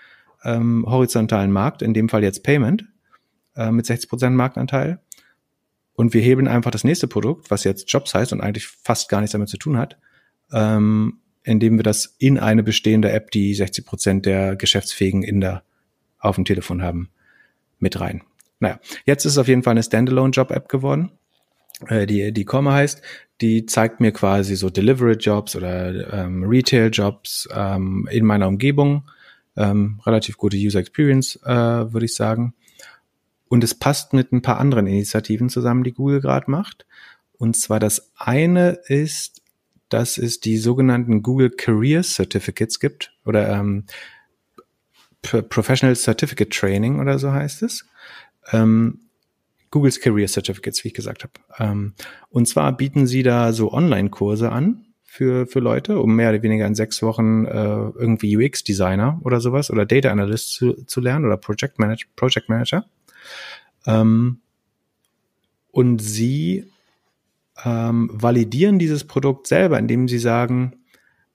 ähm, horizontalen Markt, in dem Fall jetzt Payment, äh, mit 60 Prozent Marktanteil. Und wir hebeln einfach das nächste Produkt, was jetzt Jobs heißt und eigentlich fast gar nichts damit zu tun hat, ähm, indem wir das in eine bestehende App, die 60 Prozent der geschäftsfähigen Inder auf dem Telefon haben, mit rein. Naja, jetzt ist es auf jeden Fall eine Standalone-Job-App geworden äh, die, die Komma heißt, die zeigt mir quasi so Delivery-Jobs oder ähm, Retail-Jobs ähm, in meiner Umgebung. Ähm, relativ gute User Experience, äh, würde ich sagen. Und es passt mit ein paar anderen Initiativen zusammen, die Google gerade macht. Und zwar das eine ist, dass es die sogenannten Google Career Certificates gibt oder ähm, Professional Certificate Training oder so heißt es. Ähm, Googles Career Certificates, wie ich gesagt habe. Ähm, und zwar bieten sie da so Online-Kurse an für, für Leute, um mehr oder weniger in sechs Wochen äh, irgendwie UX-Designer oder sowas oder Data Analyst zu, zu lernen oder Project Manager. Project Manager. Ähm, und sie ähm, validieren dieses Produkt selber, indem sie sagen,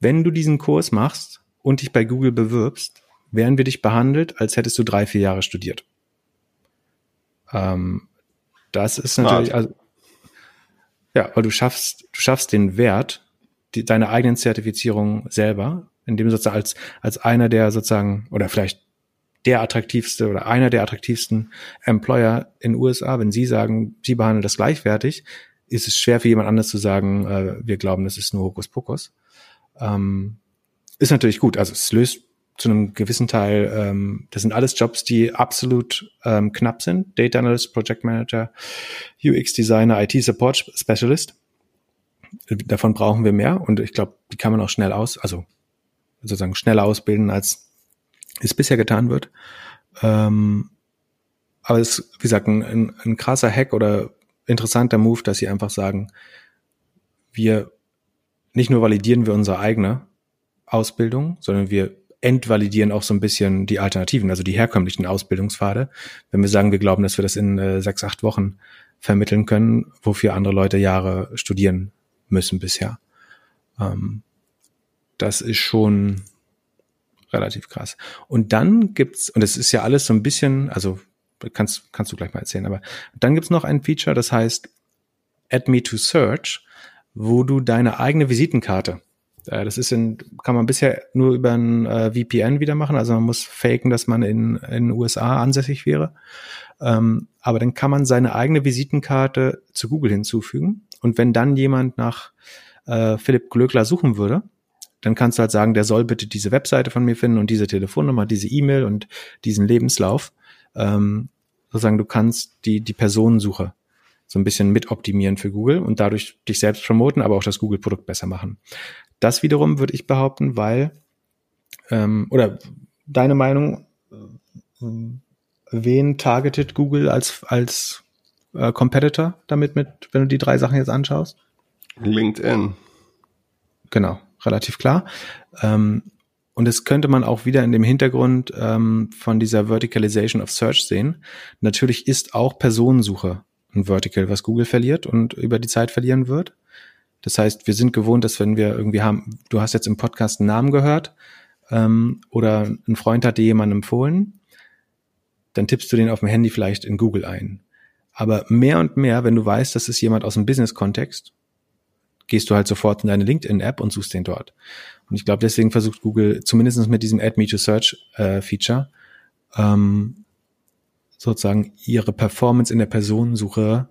wenn du diesen Kurs machst und dich bei Google bewirbst, werden wir dich behandelt, als hättest du drei, vier Jahre studiert. Ähm, das ist natürlich, also, ja, weil du schaffst, du schaffst den Wert, die, deine eigenen Zertifizierung selber, indem sozusagen als, als einer der sozusagen, oder vielleicht der attraktivste oder einer der attraktivsten Employer in USA, wenn sie sagen, sie behandeln das gleichwertig, ist es schwer für jemand anderes zu sagen, äh, wir glauben, das ist nur Hokuspokus. Ähm, ist natürlich gut. Also es löst zu einem gewissen Teil, ähm, das sind alles Jobs, die absolut ähm, knapp sind. Data Analyst, Project Manager, UX Designer, IT Support Specialist. Davon brauchen wir mehr und ich glaube, die kann man auch schnell aus, also sozusagen schneller ausbilden, als es bisher getan wird. Ähm, aber es ist, wie gesagt, ein, ein krasser Hack oder interessanter Move, dass sie einfach sagen, wir nicht nur validieren wir unsere eigene Ausbildung, sondern wir entvalidieren auch so ein bisschen die Alternativen, also die herkömmlichen Ausbildungspfade. Wenn wir sagen, wir glauben, dass wir das in äh, sechs, acht Wochen vermitteln können, wofür andere Leute Jahre studieren müssen bisher. Ähm, das ist schon relativ krass. Und dann gibt's, und es ist ja alles so ein bisschen, also kannst, kannst du gleich mal erzählen. Aber dann gibt's noch ein Feature, das heißt Add Me to Search, wo du deine eigene Visitenkarte äh, das ist in, kann man bisher nur über ein äh, VPN wieder machen. Also man muss faken, dass man in, in den USA ansässig wäre. Ähm, aber dann kann man seine eigene Visitenkarte zu Google hinzufügen. Und wenn dann jemand nach äh, Philipp Glöckler suchen würde, dann kannst du halt sagen, der soll bitte diese Webseite von mir finden und diese Telefonnummer, diese E-Mail und diesen Lebenslauf. Ähm, sozusagen, du kannst die, die Personensuche so ein bisschen mit optimieren für Google und dadurch dich selbst promoten, aber auch das Google-Produkt besser machen. Das wiederum würde ich behaupten, weil, ähm, oder deine Meinung, äh, wen targetet Google als, als äh, Competitor damit mit, wenn du die drei Sachen jetzt anschaust? LinkedIn. Genau, relativ klar. Ähm, und das könnte man auch wieder in dem Hintergrund ähm, von dieser Verticalization of Search sehen. Natürlich ist auch Personensuche ein Vertical, was Google verliert und über die Zeit verlieren wird. Das heißt, wir sind gewohnt, dass wenn wir irgendwie haben, du hast jetzt im Podcast einen Namen gehört ähm, oder ein Freund hat dir jemanden empfohlen, dann tippst du den auf dem Handy vielleicht in Google ein. Aber mehr und mehr, wenn du weißt, das ist jemand aus dem Business-Kontext, gehst du halt sofort in deine LinkedIn-App und suchst den dort. Und ich glaube, deswegen versucht Google zumindest mit diesem Add Me to Search äh, ähm, sozusagen ihre Performance in der Personensuche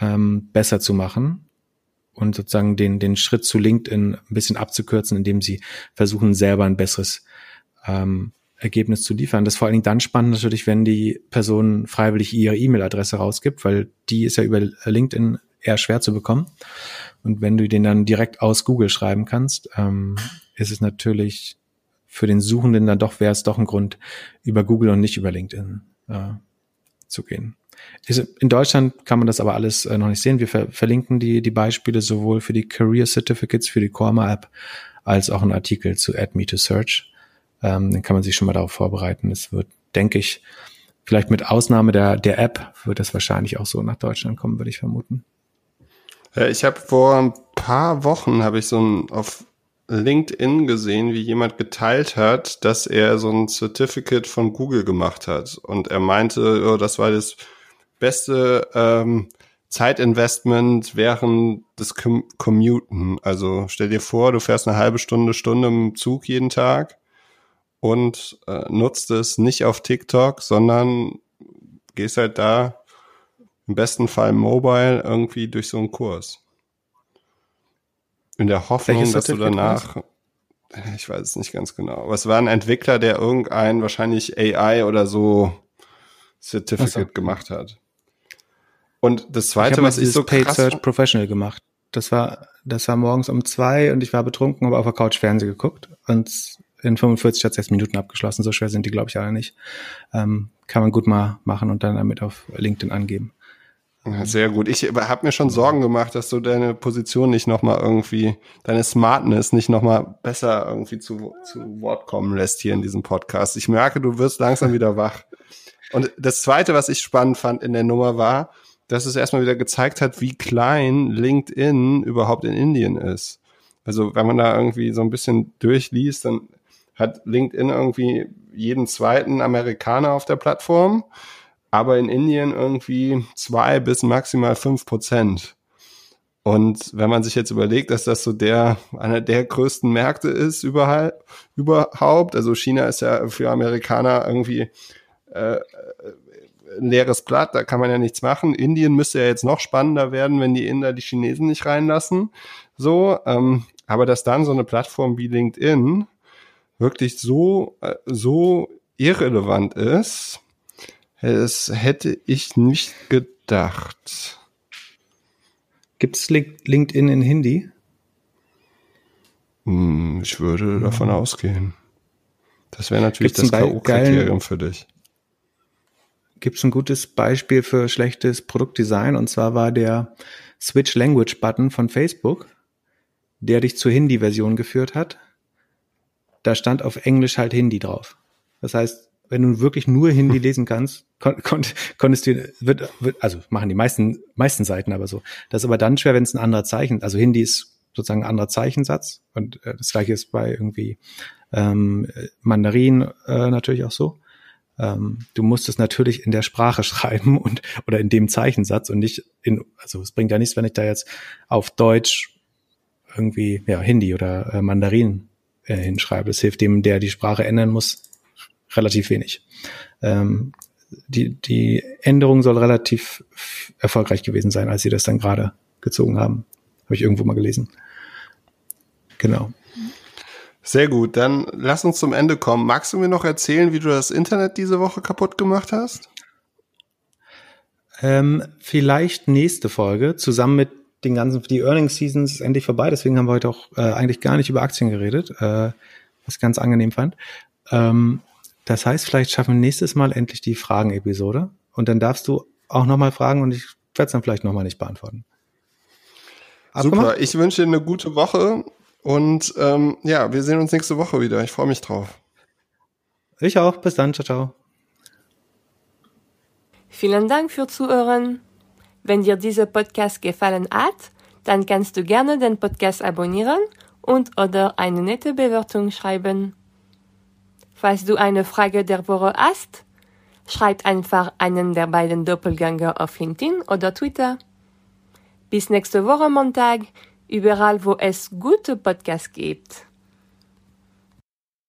ähm, besser zu machen und sozusagen den, den Schritt zu LinkedIn ein bisschen abzukürzen, indem sie versuchen, selber ein besseres ähm, Ergebnis zu liefern. Das ist vor allen Dingen dann spannend natürlich, wenn die Person freiwillig ihre E-Mail-Adresse rausgibt, weil die ist ja über LinkedIn eher schwer zu bekommen. Und wenn du den dann direkt aus Google schreiben kannst, ähm, ist es natürlich für den Suchenden dann doch, wäre es doch ein Grund, über Google und nicht über LinkedIn äh, zu gehen. In Deutschland kann man das aber alles äh, noch nicht sehen. Wir ver verlinken die, die Beispiele sowohl für die Career Certificates für die Corma App als auch einen Artikel zu Add Me to Search. Ähm, dann kann man sich schon mal darauf vorbereiten. Es wird, denke ich, vielleicht mit Ausnahme der, der App wird das wahrscheinlich auch so nach Deutschland kommen, würde ich vermuten. Ich habe vor ein paar Wochen habe ich so ein auf LinkedIn gesehen, wie jemand geteilt hat, dass er so ein Certificate von Google gemacht hat. Und er meinte, oh, das war das beste ähm, Zeitinvestment während des Com Commuten. Also stell dir vor, du fährst eine halbe Stunde, Stunde im Zug jeden Tag und äh, nutzt es nicht auf TikTok, sondern gehst halt da im besten Fall mobile irgendwie durch so einen Kurs. In der Hoffnung, dass du danach, ich weiß es nicht ganz genau, aber es war ein Entwickler, der irgendein wahrscheinlich AI oder so Certificate so. gemacht hat. Und das zweite, ich was ich so Paid krass Search Professional gemacht. Das war, das war morgens um zwei und ich war betrunken, aber auf der Couch Fernsehen geguckt und in 45 statt 6 Minuten abgeschlossen. So schwer sind die, glaube ich, alle nicht. Ähm, kann man gut mal machen und dann damit auf LinkedIn angeben. Sehr gut. Ich habe mir schon Sorgen gemacht, dass du deine Position nicht nochmal irgendwie, deine Smartness nicht nochmal besser irgendwie zu, zu Wort kommen lässt hier in diesem Podcast. Ich merke, du wirst langsam wieder wach. Und das Zweite, was ich spannend fand in der Nummer war, dass es erstmal wieder gezeigt hat, wie klein LinkedIn überhaupt in Indien ist. Also wenn man da irgendwie so ein bisschen durchliest, dann hat LinkedIn irgendwie jeden zweiten Amerikaner auf der Plattform aber in Indien irgendwie zwei bis maximal fünf Prozent. Und wenn man sich jetzt überlegt, dass das so der, einer der größten Märkte ist überhaupt, also China ist ja für Amerikaner irgendwie äh, leeres Blatt, da kann man ja nichts machen. Indien müsste ja jetzt noch spannender werden, wenn die Inder die Chinesen nicht reinlassen. So, ähm, aber dass dann so eine Plattform wie LinkedIn wirklich so, äh, so irrelevant ist, es hätte ich nicht gedacht. Gibt's LinkedIn in Hindi? Hm, ich würde davon hm. ausgehen. Das wäre natürlich Gibt's das K.O.-Kriterium für dich. Gibt es ein gutes Beispiel für schlechtes Produktdesign? Und zwar war der Switch Language Button von Facebook, der dich zur Hindi-Version geführt hat. Da stand auf Englisch halt Hindi drauf. Das heißt, wenn du wirklich nur Hindi lesen kannst, kon kon konntest du, wird, wird, also machen die meisten, meisten Seiten aber so. Das ist aber dann schwer, wenn es ein anderer Zeichen, also Hindi ist sozusagen ein anderer Zeichensatz und äh, das gleiche ist bei irgendwie ähm, Mandarin äh, natürlich auch so. Ähm, du musst es natürlich in der Sprache schreiben und oder in dem Zeichensatz und nicht in, also es bringt ja nichts, wenn ich da jetzt auf Deutsch irgendwie ja Hindi oder äh, Mandarin äh, hinschreibe. Es hilft dem, der die Sprache ändern muss, relativ wenig. Ähm, die, die Änderung soll relativ erfolgreich gewesen sein, als sie das dann gerade gezogen haben. Habe ich irgendwo mal gelesen. Genau. Sehr gut, dann lass uns zum Ende kommen. Magst du mir noch erzählen, wie du das Internet diese Woche kaputt gemacht hast? Ähm, vielleicht nächste Folge, zusammen mit den ganzen, die Earnings Seasons ist endlich vorbei, deswegen haben wir heute auch äh, eigentlich gar nicht über Aktien geredet, äh, was ich ganz angenehm fand. Ähm, das heißt, vielleicht schaffen wir nächstes Mal endlich die Fragen-Episode und dann darfst du auch nochmal fragen und ich werde es dann vielleicht nochmal nicht beantworten. Abgemacht? Super, ich wünsche dir eine gute Woche und ähm, ja, wir sehen uns nächste Woche wieder. Ich freue mich drauf. Ich auch. Bis dann. Ciao, ciao. Vielen Dank für Zuhören. Wenn dir dieser Podcast gefallen hat, dann kannst du gerne den Podcast abonnieren und oder eine nette Bewertung schreiben. Falls du eine Frage der Woche hast, schreib einfach einen der beiden Doppelgänger auf LinkedIn oder Twitter. Bis nächste Woche Montag, überall wo es gute Podcasts gibt.